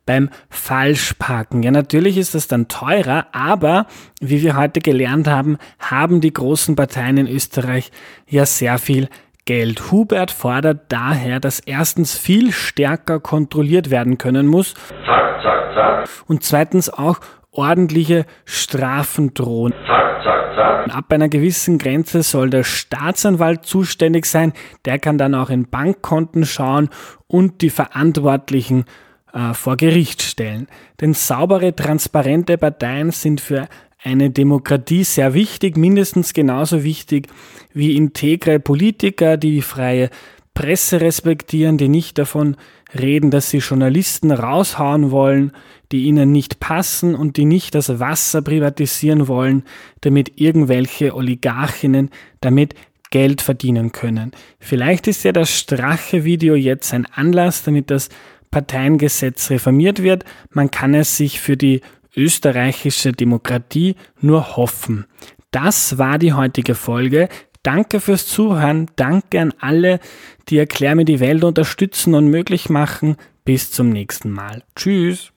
beim Falschparken. Ja, natürlich ist das dann teurer, aber wie wir heute gelernt haben, haben die großen Parteien in Österreich ja sehr viel Geld. Hubert fordert daher, dass erstens viel stärker kontrolliert werden können muss. Zack, zack, zack. Und zweitens auch ordentliche Strafen drohen. Zack, zack, zack. Ab einer gewissen Grenze soll der Staatsanwalt zuständig sein. Der kann dann auch in Bankkonten schauen und die Verantwortlichen äh, vor Gericht stellen. Denn saubere, transparente Parteien sind für eine Demokratie sehr wichtig, mindestens genauso wichtig wie integre Politiker, die die freie Presse respektieren, die nicht davon reden, dass sie Journalisten raushauen wollen, die ihnen nicht passen und die nicht das Wasser privatisieren wollen, damit irgendwelche Oligarchinnen damit Geld verdienen können. Vielleicht ist ja das Strache-Video jetzt ein Anlass, damit das Parteiengesetz reformiert wird. Man kann es sich für die österreichische Demokratie nur hoffen. Das war die heutige Folge. Danke fürs Zuhören. Danke an alle, die Erklär mir die Welt unterstützen und möglich machen. Bis zum nächsten Mal. Tschüss.